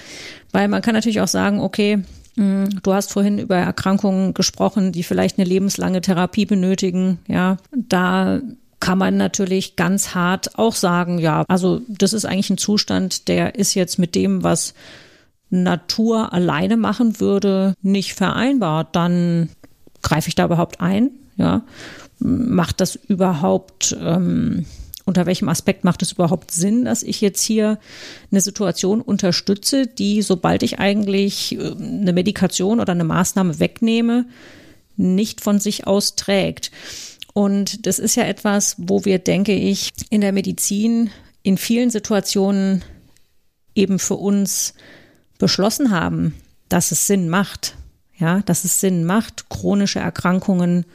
[SPEAKER 2] Weil man kann natürlich auch sagen, okay, hm, Du hast vorhin über Erkrankungen gesprochen, die vielleicht eine lebenslange Therapie benötigen. Ja, da kann man natürlich ganz hart auch sagen, ja, also das ist eigentlich ein Zustand, der ist jetzt mit dem, was Natur alleine machen würde, nicht vereinbar. Dann greife ich da überhaupt ein? Ja, macht das überhaupt ähm, unter welchem Aspekt macht es überhaupt Sinn, dass ich jetzt hier eine Situation unterstütze, die, sobald ich eigentlich äh, eine Medikation oder eine Maßnahme wegnehme, nicht von sich aus trägt. Und das ist ja etwas, wo wir, denke ich, in der Medizin in vielen Situationen eben für uns beschlossen haben, dass es Sinn macht. Ja, dass es Sinn macht, chronische Erkrankungen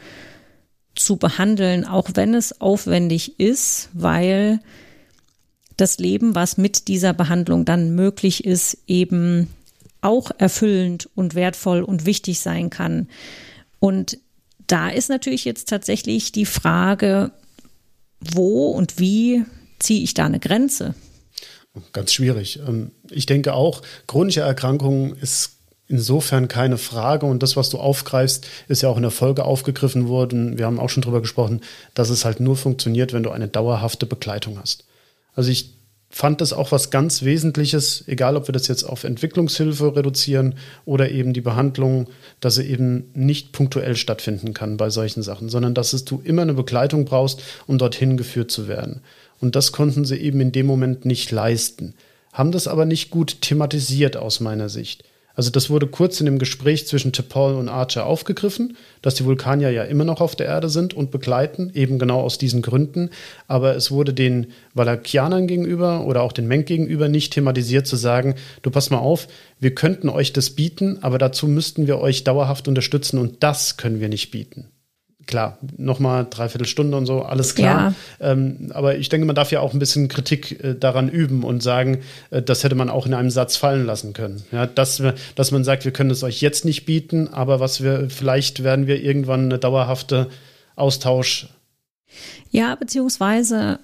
[SPEAKER 2] zu behandeln, auch wenn es aufwendig ist, weil das Leben, was mit dieser Behandlung dann möglich ist, eben auch erfüllend und wertvoll und wichtig sein kann. Und da ist natürlich jetzt tatsächlich die Frage, wo und wie ziehe ich da eine Grenze?
[SPEAKER 1] Ganz schwierig. Ähm, ich denke auch, chronische Erkrankungen ist insofern keine Frage. Und das, was du aufgreifst, ist ja auch in der Folge aufgegriffen worden. Wir haben auch schon darüber gesprochen, dass es halt nur funktioniert, wenn du eine dauerhafte Begleitung hast. Also ich fand das auch was ganz Wesentliches, egal ob wir das jetzt auf Entwicklungshilfe reduzieren oder eben die Behandlung, dass sie eben nicht punktuell stattfinden kann bei solchen Sachen, sondern dass es du immer eine Begleitung brauchst, um dorthin geführt zu werden. Und das konnten sie eben in dem Moment nicht leisten, haben das aber nicht gut thematisiert aus meiner Sicht. Also das wurde kurz in dem Gespräch zwischen T'Pol und Archer aufgegriffen, dass die Vulkanier ja immer noch auf der Erde sind und begleiten, eben genau aus diesen Gründen. Aber es wurde den Valakianern gegenüber oder auch den Menk gegenüber nicht thematisiert zu sagen, du pass mal auf, wir könnten euch das bieten, aber dazu müssten wir euch dauerhaft unterstützen und das können wir nicht bieten klar, nochmal dreiviertel Stunde und so, alles klar. Ja. Ähm, aber ich denke, man darf ja auch ein bisschen Kritik äh, daran üben und sagen, äh, das hätte man auch in einem Satz fallen lassen können. Ja, dass, dass man sagt, wir können es euch jetzt nicht bieten, aber was wir, vielleicht werden wir irgendwann eine dauerhafte Austausch.
[SPEAKER 2] Ja, beziehungsweise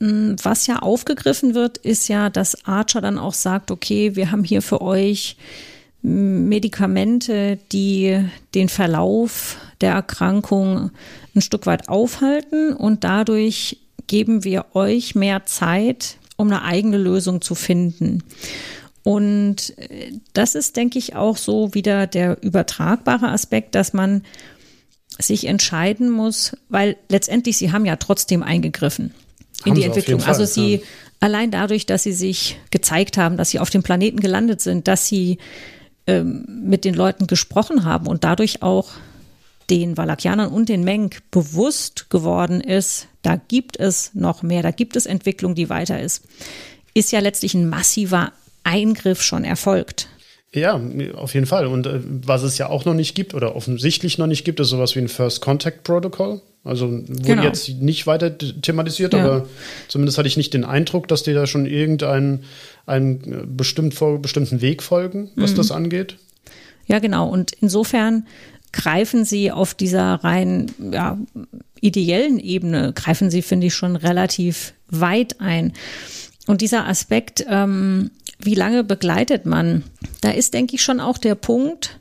[SPEAKER 2] hm, was ja aufgegriffen wird, ist ja, dass Archer dann auch sagt, okay, wir haben hier für euch Medikamente, die den Verlauf der Erkrankung ein Stück weit aufhalten und dadurch geben wir euch mehr Zeit, um eine eigene Lösung zu finden. Und äh, das ist, denke ich, auch so wieder der übertragbare Aspekt, dass man sich entscheiden muss, weil letztendlich sie haben ja trotzdem eingegriffen. in die Entwicklung. Also sie ja. allein dadurch, dass sie sich gezeigt haben, dass sie auf dem Planeten gelandet sind, dass sie ähm, mit den Leuten gesprochen haben und dadurch auch den Valakianern und den Meng bewusst geworden ist, da gibt es noch mehr, da gibt es Entwicklung, die weiter ist, ist ja letztlich ein massiver Eingriff schon erfolgt.
[SPEAKER 1] Ja, auf jeden Fall. Und äh, was es ja auch noch nicht gibt oder offensichtlich noch nicht gibt, ist sowas wie ein First Contact Protocol. Also wurde genau. jetzt nicht weiter thematisiert, ja. aber zumindest hatte ich nicht den Eindruck, dass die da schon irgendeinen einen bestimmt vor, bestimmten Weg folgen, was mhm. das angeht.
[SPEAKER 2] Ja, genau. Und insofern greifen sie auf dieser rein ja, ideellen Ebene, greifen sie, finde ich, schon relativ weit ein. Und dieser Aspekt, ähm, wie lange begleitet man? Da ist, denke ich, schon auch der Punkt,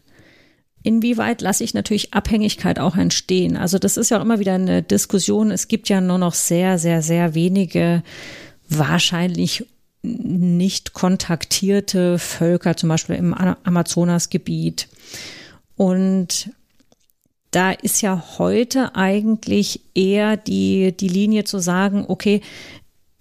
[SPEAKER 2] inwieweit lasse ich natürlich Abhängigkeit auch entstehen. Also das ist ja auch immer wieder eine Diskussion. Es gibt ja nur noch sehr, sehr, sehr wenige wahrscheinlich nicht kontaktierte Völker, zum Beispiel im Amazonasgebiet. Und da ist ja heute eigentlich eher die, die Linie zu sagen, okay,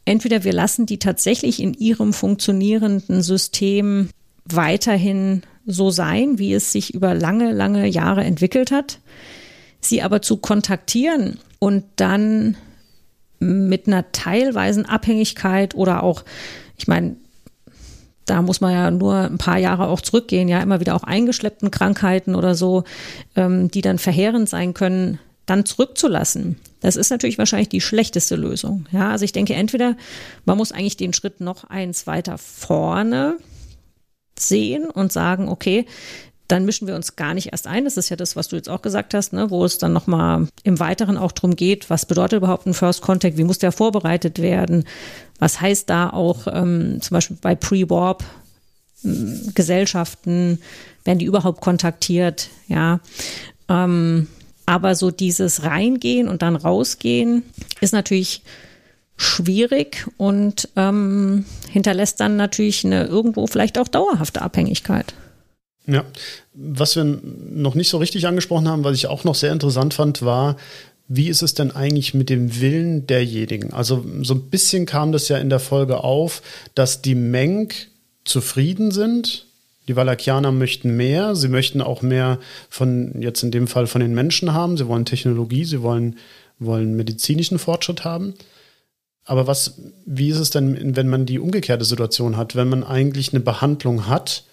[SPEAKER 2] Entweder wir lassen die tatsächlich in ihrem funktionierenden System weiterhin so sein, wie es sich über lange, lange Jahre entwickelt hat, sie aber zu kontaktieren und dann mit einer teilweisen Abhängigkeit oder auch, ich meine, da muss man ja nur ein paar Jahre auch zurückgehen, ja, immer wieder auch eingeschleppten Krankheiten oder so, ähm, die dann verheerend sein können, dann zurückzulassen. Das ist natürlich wahrscheinlich die schlechteste Lösung. Ja, also ich denke, entweder man muss eigentlich den Schritt noch eins weiter vorne sehen und sagen, okay, dann mischen wir uns gar nicht erst ein. Das ist ja das, was du jetzt auch gesagt hast, ne, wo es dann nochmal im Weiteren auch darum geht, was bedeutet überhaupt ein First Contact, wie muss der vorbereitet werden, was heißt da auch ähm, zum Beispiel bei Pre-Warp ähm, Gesellschaften, werden die überhaupt kontaktiert, ja. Ähm, aber so dieses Reingehen und dann rausgehen ist natürlich schwierig und ähm, hinterlässt dann natürlich eine irgendwo vielleicht auch dauerhafte Abhängigkeit.
[SPEAKER 1] Ja, was wir noch nicht so richtig angesprochen haben, was ich auch noch sehr interessant fand, war, wie ist es denn eigentlich mit dem Willen derjenigen? Also so ein bisschen kam das ja in der Folge auf, dass die Meng zufrieden sind die Valakianer möchten mehr. Sie möchten auch mehr von, jetzt in dem Fall von den Menschen haben. Sie wollen Technologie, sie wollen, wollen medizinischen Fortschritt haben. Aber was, wie ist es denn, wenn man die umgekehrte Situation hat, wenn man eigentlich eine Behandlung hat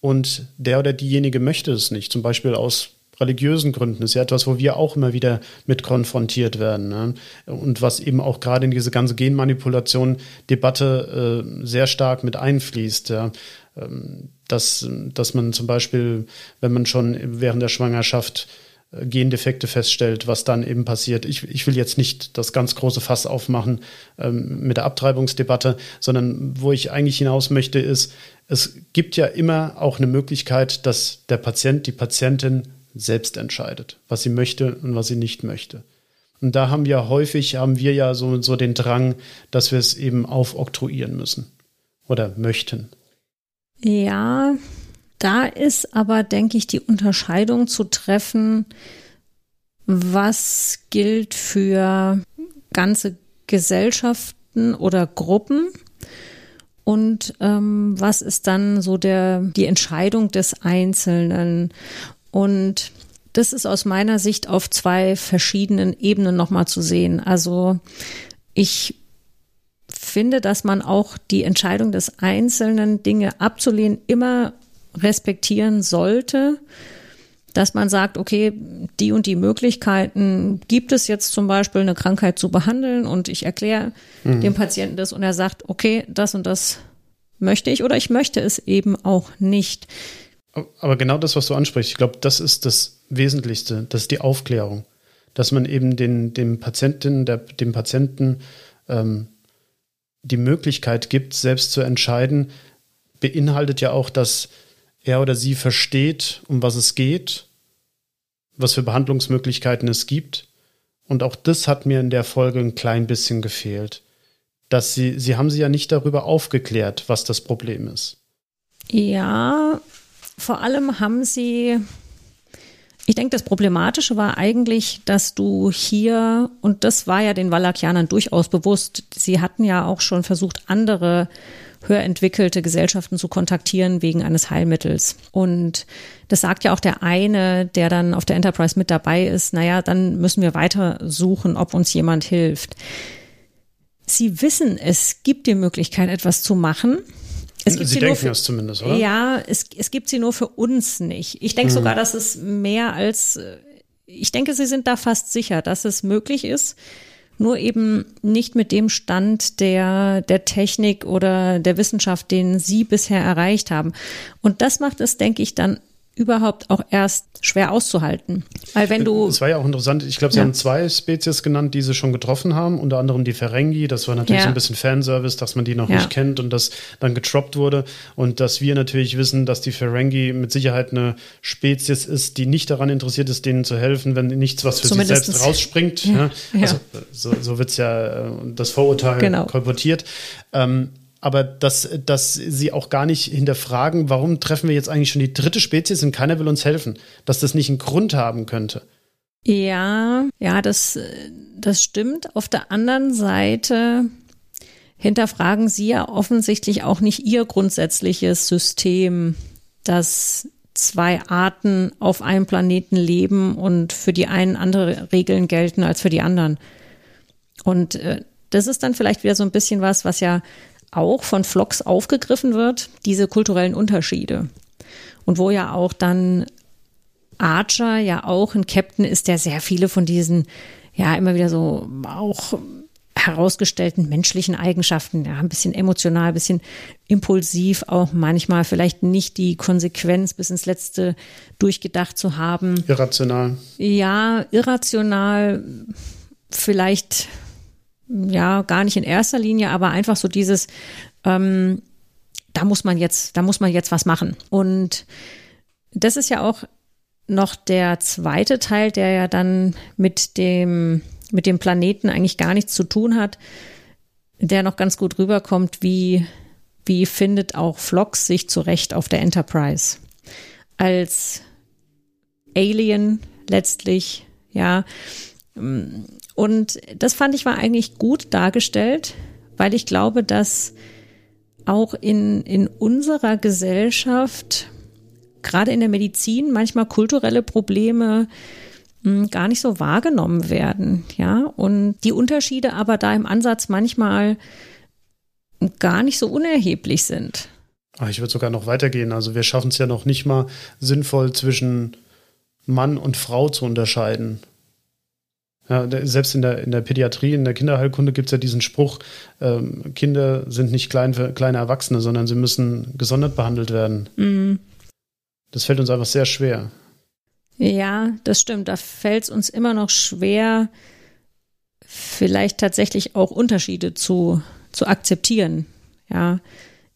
[SPEAKER 1] und der oder diejenige möchte es nicht, zum Beispiel aus religiösen Gründen, das ist ja etwas, wo wir auch immer wieder mit konfrontiert werden. Ne? Und was eben auch gerade in diese ganze Genmanipulation-Debatte äh, sehr stark mit einfließt. Ja? Ähm, dass, dass man zum Beispiel, wenn man schon während der Schwangerschaft Gendefekte feststellt, was dann eben passiert. Ich, ich will jetzt nicht das ganz große Fass aufmachen ähm, mit der Abtreibungsdebatte, sondern wo ich eigentlich hinaus möchte, ist, es gibt ja immer auch eine Möglichkeit, dass der Patient, die Patientin selbst entscheidet, was sie möchte und was sie nicht möchte. Und da haben wir häufig, haben wir ja so, so den Drang, dass wir es eben aufoktroyieren müssen oder möchten.
[SPEAKER 2] Ja, da ist aber, denke ich, die Unterscheidung zu treffen, was gilt für ganze Gesellschaften oder Gruppen und ähm, was ist dann so der, die Entscheidung des Einzelnen. Und das ist aus meiner Sicht auf zwei verschiedenen Ebenen nochmal zu sehen. Also ich finde, dass man auch die Entscheidung des Einzelnen, Dinge abzulehnen, immer respektieren sollte. Dass man sagt, okay, die und die Möglichkeiten gibt es jetzt zum Beispiel, eine Krankheit zu behandeln und ich erkläre mhm. dem Patienten das und er sagt, okay, das und das möchte ich oder ich möchte es eben auch nicht.
[SPEAKER 1] Aber genau das, was du ansprichst, ich glaube, das ist das Wesentlichste, das ist die Aufklärung, dass man eben den, dem Patienten, der, dem Patienten ähm, die Möglichkeit gibt, selbst zu entscheiden, beinhaltet ja auch, dass er oder sie versteht, um was es geht, was für Behandlungsmöglichkeiten es gibt. Und auch das hat mir in der Folge ein klein bisschen gefehlt. Dass sie, sie haben sie ja nicht darüber aufgeklärt, was das Problem ist.
[SPEAKER 2] Ja, vor allem haben sie Ich denke, das Problematische war eigentlich, dass du hier, und das war ja den Wallachianern durchaus bewusst, sie hatten ja auch schon versucht, andere höher entwickelte Gesellschaften zu kontaktieren wegen eines Heilmittels. Und das sagt ja auch der eine, der dann auf der Enterprise mit dabei ist, naja, dann müssen wir weiter suchen, ob uns jemand hilft. Sie wissen, es gibt die Möglichkeit, etwas zu machen.
[SPEAKER 1] Es gibt sie, sie denken für, es zumindest, oder?
[SPEAKER 2] Ja, es, es gibt sie nur für uns nicht. Ich denke hm. sogar, dass es mehr als, ich denke, sie sind da fast sicher, dass es möglich ist, nur eben nicht mit dem Stand der, der Technik oder der Wissenschaft, den sie bisher erreicht haben. Und das macht es, denke ich, dann überhaupt auch erst schwer auszuhalten. Weil wenn du.
[SPEAKER 1] Es war ja auch interessant, ich glaube, sie ja. haben zwei Spezies genannt, die sie schon getroffen haben, unter anderem die Ferengi. Das war natürlich ja. so ein bisschen Fanservice, dass man die noch ja. nicht kennt und das dann getroppt wurde. Und dass wir natürlich wissen, dass die Ferengi mit Sicherheit eine Spezies ist, die nicht daran interessiert ist, denen zu helfen, wenn nichts, was für Zumindest sich selbst rausspringt. Also so, so wird es ja äh, das Vorurteil genau. kolportiert. Ähm, aber dass, dass sie auch gar nicht hinterfragen, warum treffen wir jetzt eigentlich schon die dritte Spezies und keiner will uns helfen, dass das nicht einen Grund haben könnte.
[SPEAKER 2] Ja, ja, das, das stimmt. Auf der anderen Seite hinterfragen sie ja offensichtlich auch nicht ihr grundsätzliches System, dass zwei Arten auf einem Planeten leben und für die einen andere Regeln gelten als für die anderen. Und äh, das ist dann vielleicht wieder so ein bisschen was, was ja auch von Vlogs aufgegriffen wird, diese kulturellen Unterschiede. Und wo ja auch dann Archer ja auch ein Captain ist, der sehr viele von diesen, ja, immer wieder so auch herausgestellten menschlichen Eigenschaften, ja, ein bisschen emotional, ein bisschen impulsiv, auch manchmal vielleicht nicht die Konsequenz bis ins Letzte durchgedacht zu haben.
[SPEAKER 1] Irrational.
[SPEAKER 2] Ja, irrational, vielleicht ja, gar nicht in erster Linie, aber einfach so dieses, ähm, da muss man jetzt, da muss man jetzt was machen. Und das ist ja auch noch der zweite Teil, der ja dann mit dem, mit dem Planeten eigentlich gar nichts zu tun hat, der noch ganz gut rüberkommt, wie, wie findet auch Flox sich zurecht auf der Enterprise. Als Alien letztlich, ja, und das fand ich war eigentlich gut dargestellt, weil ich glaube, dass auch in, in unserer Gesellschaft, gerade in der Medizin, manchmal kulturelle Probleme hm, gar nicht so wahrgenommen werden, ja, und die Unterschiede aber da im Ansatz manchmal gar nicht so unerheblich sind.
[SPEAKER 1] Ah, ich würde sogar noch weitergehen. Also wir schaffen es ja noch nicht mal sinnvoll zwischen Mann und Frau zu unterscheiden. Ja, selbst in der, in der Pädiatrie, in der Kinderheilkunde gibt es ja diesen Spruch, ähm, Kinder sind nicht klein für kleine Erwachsene, sondern sie müssen gesondert behandelt werden. Mhm. Das fällt uns einfach sehr schwer.
[SPEAKER 2] Ja, das stimmt. Da fällt es uns immer noch schwer, vielleicht tatsächlich auch Unterschiede zu, zu akzeptieren. Ja,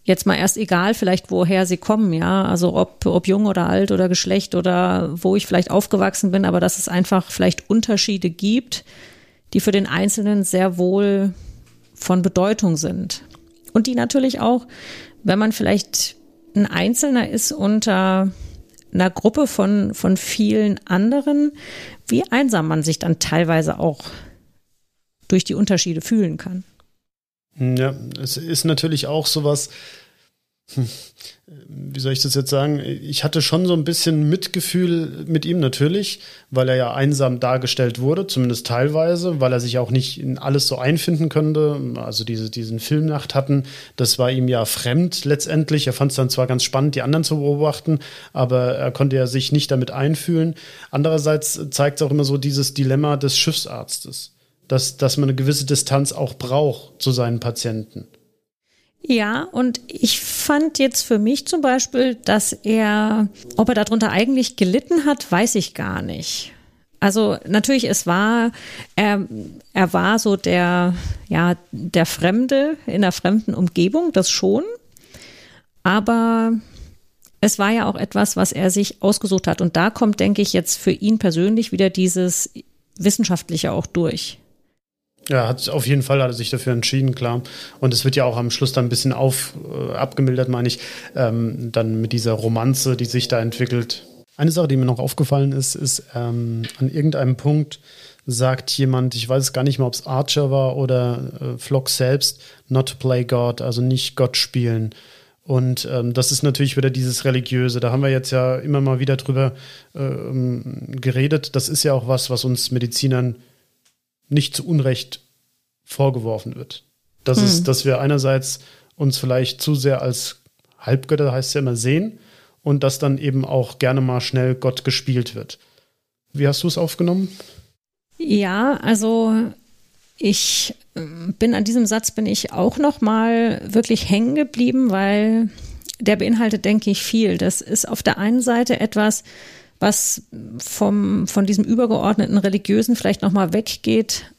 [SPEAKER 2] jetzt mal erst egal, vielleicht woher sie kommen, ja, also ob, ob jung oder alt oder Geschlecht oder wo ich vielleicht aufgewachsen bin, aber dass es einfach vielleicht Unterschiede gibt, die für den Einzelnen sehr wohl von Bedeutung sind. Und die natürlich auch, wenn man vielleicht ein Einzelner ist unter einer Gruppe von, von vielen anderen, wie einsam man sich dann teilweise auch durch die Unterschiede fühlen kann.
[SPEAKER 1] Ja, es ist natürlich auch sowas, hm, wie soll ich das jetzt sagen? Ich hatte schon so ein bisschen Mitgefühl mit ihm natürlich, weil er ja einsam dargestellt wurde, zumindest teilweise, weil er sich auch nicht in alles so einfinden könnte. Also diese, diesen Filmnacht hatten, das war ihm ja fremd letztendlich. Er fand es dann zwar ganz spannend, die anderen zu beobachten, aber er konnte ja sich nicht damit einfühlen. Andererseits zeigt es auch immer so dieses Dilemma des Schiffsarztes, dass, dass man eine gewisse Distanz auch braucht zu seinen Patienten.
[SPEAKER 2] Ja, und ich fand jetzt für mich zum Beispiel, dass er, ob er darunter eigentlich gelitten hat, weiß ich gar nicht. Also natürlich, es war, er, er war so der, ja, der Fremde in der fremden Umgebung, das schon. Aber es war ja auch etwas, was er sich ausgesucht hat. Und da kommt, denke ich, jetzt für ihn persönlich wieder dieses Wissenschaftliche auch durch.
[SPEAKER 1] Ja, hat auf jeden Fall hat er sich dafür entschieden, klar. Und es wird ja auch am Schluss dann ein bisschen auf, äh, abgemildert, meine ich, ähm, dann mit dieser Romanze, die sich da entwickelt. Eine Sache, die mir noch aufgefallen ist, ist ähm, an irgendeinem Punkt sagt jemand, ich weiß gar nicht mehr, ob es Archer war oder äh, Flock selbst, not play God, also nicht Gott spielen. Und ähm, das ist natürlich wieder dieses Religiöse. Da haben wir jetzt ja immer mal wieder drüber ähm, geredet. Das ist ja auch was, was uns Medizinern nicht zu Unrecht vorgeworfen wird. Das hm. ist, dass wir einerseits uns vielleicht zu sehr als Halbgötter, heißt es ja immer, sehen und dass dann eben auch gerne mal schnell Gott gespielt wird. Wie hast du es aufgenommen?
[SPEAKER 2] Ja, also ich ähm, bin an diesem Satz bin ich auch noch mal wirklich hängen geblieben, weil der beinhaltet, denke ich, viel. Das ist auf der einen Seite etwas, was vom, von diesem übergeordneten Religiösen vielleicht noch mal weggeht,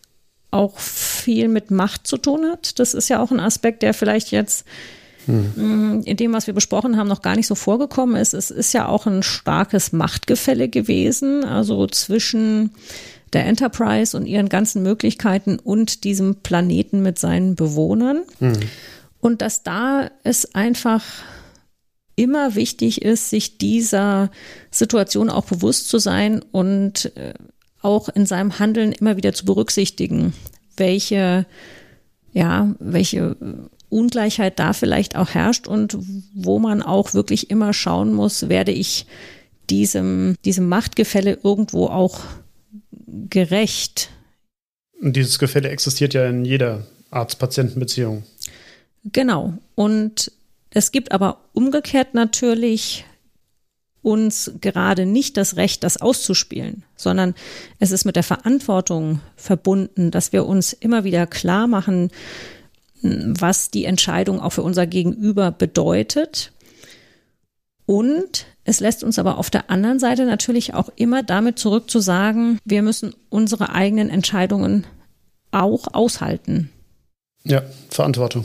[SPEAKER 2] auch viel mit Macht zu tun hat. Das ist ja auch ein Aspekt, der vielleicht jetzt hm. in dem, was wir besprochen haben, noch gar nicht so vorgekommen ist. Es ist ja auch ein starkes Machtgefälle gewesen, also zwischen der Enterprise und ihren ganzen Möglichkeiten und diesem Planeten mit seinen Bewohnern. Mhm. Und dass da es einfach immer wichtig ist, sich dieser Situation auch bewusst zu sein und äh, auch in seinem Handeln immer wieder zu berücksichtigen, welche, ja, welche Ungleichheit da vielleicht auch herrscht und wo man auch wirklich immer schauen muss, werde ich diesem, diesem Machtgefälle irgendwo auch gerecht.
[SPEAKER 1] Und dieses Gefälle existiert ja in jeder Arzt-Patienten-Beziehung.
[SPEAKER 2] Genau. Und es gibt aber umgekehrt natürlich uns gerade nicht das Recht, das auszuspielen, sondern es ist mit der Verantwortung verbunden, dass wir uns immer wieder klar machen, was die Entscheidung auch für unser Gegenüber bedeutet. Und es lässt uns aber auf der anderen Seite natürlich auch immer damit zurück zu sagen, wir müssen unsere eigenen Entscheidungen auch aushalten.
[SPEAKER 1] Ja, Verantwortung.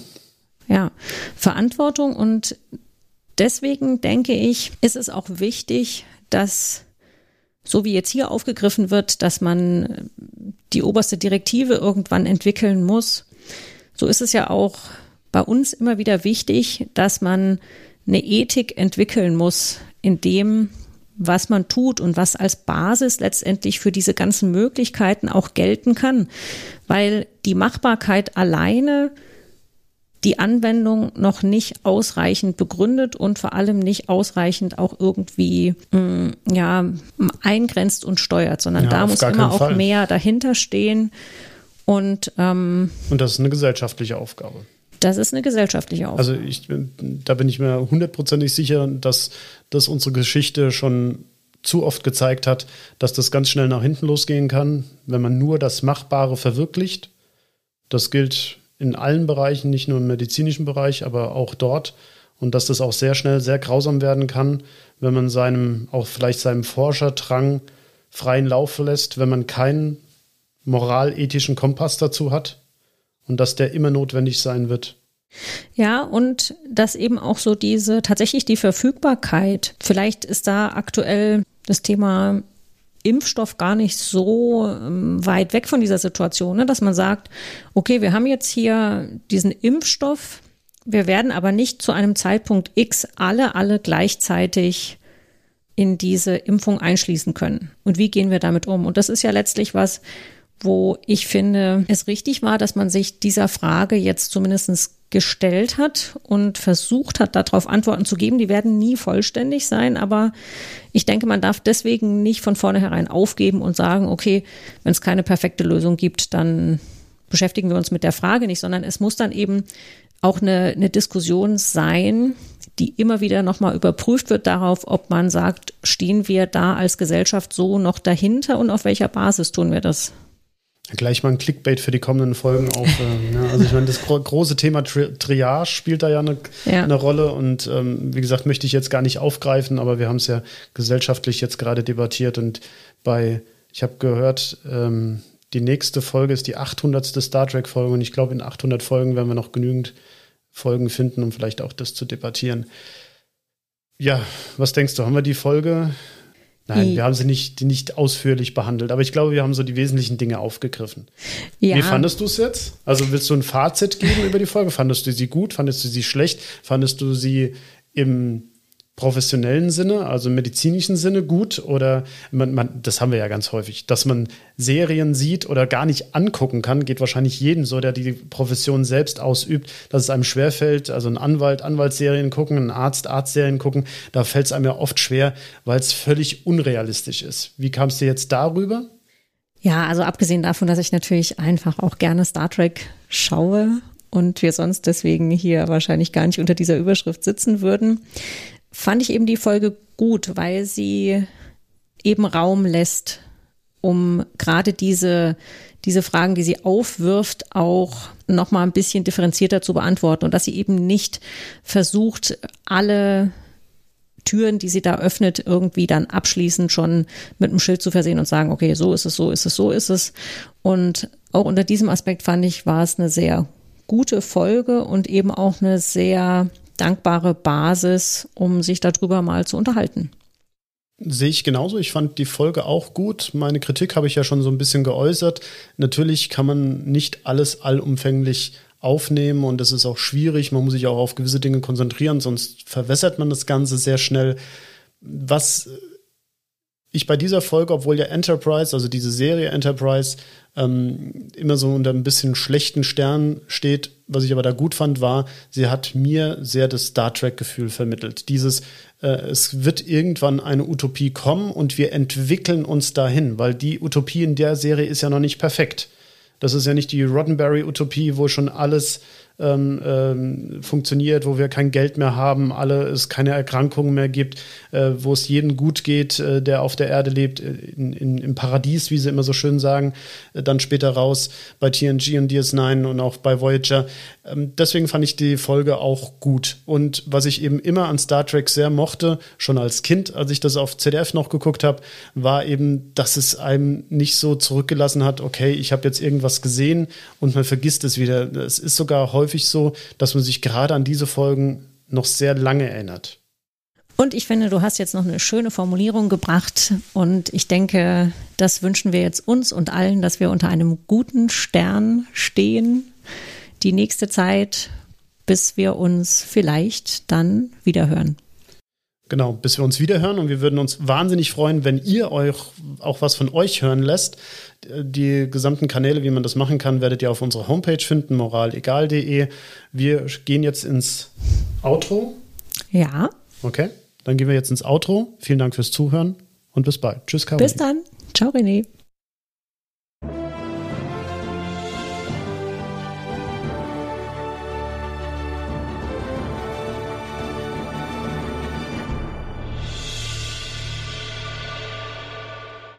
[SPEAKER 2] Ja, Verantwortung und deswegen denke ich, ist es auch wichtig, dass so wie jetzt hier aufgegriffen wird, dass man die oberste Direktive irgendwann entwickeln muss, so ist es ja auch bei uns immer wieder wichtig, dass man eine Ethik entwickeln muss, in dem, was man tut und was als Basis letztendlich für diese ganzen Möglichkeiten auch gelten kann. Weil die Machbarkeit alleine die Anwendung noch nicht ausreichend begründet und vor allem nicht ausreichend auch irgendwie mh, mm, ja, eingrenzt und steuert, sondern ja, da muss immer auch Fall. mehr dahinter stehen. Und, ähm,
[SPEAKER 1] und das ist eine gesellschaftliche Aufgabe.
[SPEAKER 2] Das ist eine gesellschaftliche Aufgabe.
[SPEAKER 1] Also ich, da bin ich mir hundertprozentig sicher, dass, dass unsere Geschichte schon zu oft gezeigt hat, dass das ganz schnell nach hinten losgehen kann, wenn man nur das Machbare verwirklicht. Das gilt in allen Bereichen, nicht nur im medizinischen Bereich, aber auch dort. Und dass das auch sehr schnell sehr grausam werden kann, wenn man seinem, auch vielleicht seinem Forscherdrang freien Lauf lässt, wenn man keinen moralethischen Kompass dazu hat und dass der immer notwendig sein wird.
[SPEAKER 2] Ja, und dass eben auch so diese tatsächlich die Verfügbarkeit, vielleicht ist da aktuell das Thema Impfstoff gar nicht so ähm, weit weg von dieser Situation, ne? dass man sagt, okay, wir haben jetzt hier diesen Impfstoff, wir werden aber nicht zu einem Zeitpunkt X alle, alle gleichzeitig in diese Impfung einschließen können. Und wie gehen wir damit um? Und das ist ja letztlich was, wo ich finde, es richtig war, dass man sich dieser Frage jetzt zumindest gestellt hat und versucht hat, darauf Antworten zu geben. Die werden nie vollständig sein, aber ich denke, man darf deswegen nicht von vornherein aufgeben und sagen, okay, wenn es keine perfekte Lösung gibt, dann beschäftigen wir uns mit der Frage nicht, sondern es muss dann eben auch eine, eine Diskussion sein, die immer wieder nochmal überprüft wird darauf, ob man sagt, stehen wir da als Gesellschaft so noch dahinter und auf welcher Basis tun wir das?
[SPEAKER 1] Gleich mal ein Clickbait für die kommenden Folgen auf. Äh, ja, also ich meine, das gro große Thema Tri Triage spielt da ja eine, ja. eine Rolle und ähm, wie gesagt, möchte ich jetzt gar nicht aufgreifen, aber wir haben es ja gesellschaftlich jetzt gerade debattiert und bei, ich habe gehört, ähm, die nächste Folge ist die 800. Star Trek Folge und ich glaube, in 800 Folgen werden wir noch genügend Folgen finden, um vielleicht auch das zu debattieren. Ja, was denkst du, haben wir die Folge Nein, wir haben sie nicht, nicht ausführlich behandelt, aber ich glaube, wir haben so die wesentlichen Dinge aufgegriffen. Ja. Wie fandest du es jetzt? Also willst du ein Fazit geben über die Folge? Fandest du sie gut? Fandest du sie schlecht? Fandest du sie im professionellen Sinne, also im medizinischen Sinne gut oder man, man, das haben wir ja ganz häufig, dass man Serien sieht oder gar nicht angucken kann, geht wahrscheinlich jedem so, der die Profession selbst ausübt, dass es einem schwerfällt, also ein Anwalt, Anwaltsserien gucken, ein Arzt, Arztserien gucken, da fällt es einem ja oft schwer, weil es völlig unrealistisch ist. Wie kam es dir jetzt darüber?
[SPEAKER 2] Ja, also abgesehen davon, dass ich natürlich einfach auch gerne Star Trek schaue und wir sonst deswegen hier wahrscheinlich gar nicht unter dieser Überschrift sitzen würden, fand ich eben die Folge gut, weil sie eben Raum lässt, um gerade diese, diese Fragen, die sie aufwirft, auch nochmal ein bisschen differenzierter zu beantworten und dass sie eben nicht versucht, alle Türen, die sie da öffnet, irgendwie dann abschließend schon mit einem Schild zu versehen und sagen, okay, so ist es, so ist es, so ist es. Und auch unter diesem Aspekt fand ich, war es eine sehr gute Folge und eben auch eine sehr dankbare Basis, um sich darüber mal zu unterhalten.
[SPEAKER 1] Sehe ich genauso. Ich fand die Folge auch gut. Meine Kritik habe ich ja schon so ein bisschen geäußert. Natürlich kann man nicht alles allumfänglich aufnehmen und das ist auch schwierig. Man muss sich auch auf gewisse Dinge konzentrieren, sonst verwässert man das Ganze sehr schnell. Was ich bei dieser Folge, obwohl ja Enterprise, also diese Serie Enterprise, ähm, immer so unter ein bisschen schlechten Stern steht. Was ich aber da gut fand, war, sie hat mir sehr das Star Trek-Gefühl vermittelt. Dieses, äh, es wird irgendwann eine Utopie kommen und wir entwickeln uns dahin, weil die Utopie in der Serie ist ja noch nicht perfekt. Das ist ja nicht die Roddenberry-Utopie, wo schon alles ähm, ähm, funktioniert, wo wir kein Geld mehr haben, alle es keine Erkrankungen mehr gibt, äh, wo es jedem gut geht, äh, der auf der Erde lebt, äh, in, in, im Paradies, wie sie immer so schön sagen, äh, dann später raus bei TNG und DS9 und auch bei Voyager. Ähm, deswegen fand ich die Folge auch gut. Und was ich eben immer an Star Trek sehr mochte, schon als Kind, als ich das auf ZDF noch geguckt habe, war eben, dass es einem nicht so zurückgelassen hat, okay, ich habe jetzt irgendwas gesehen und man vergisst es wieder. Es ist sogar häufig häufig so, dass man sich gerade an diese Folgen noch sehr lange erinnert.
[SPEAKER 2] Und ich finde, du hast jetzt noch eine schöne Formulierung gebracht. Und ich denke, das wünschen wir jetzt uns und allen, dass wir unter einem guten Stern stehen. Die nächste Zeit, bis wir uns vielleicht dann wieder hören.
[SPEAKER 1] Genau, bis wir uns wieder hören. Und wir würden uns wahnsinnig freuen, wenn ihr euch auch was von euch hören lässt. Die gesamten Kanäle, wie man das machen kann, werdet ihr auf unserer Homepage finden, moralegal.de. Wir gehen jetzt ins Outro.
[SPEAKER 2] Ja.
[SPEAKER 1] Okay, dann gehen wir jetzt ins Outro. Vielen Dank fürs Zuhören und bis bald. Tschüss,
[SPEAKER 2] Caroline. Bis dann. Ciao, René.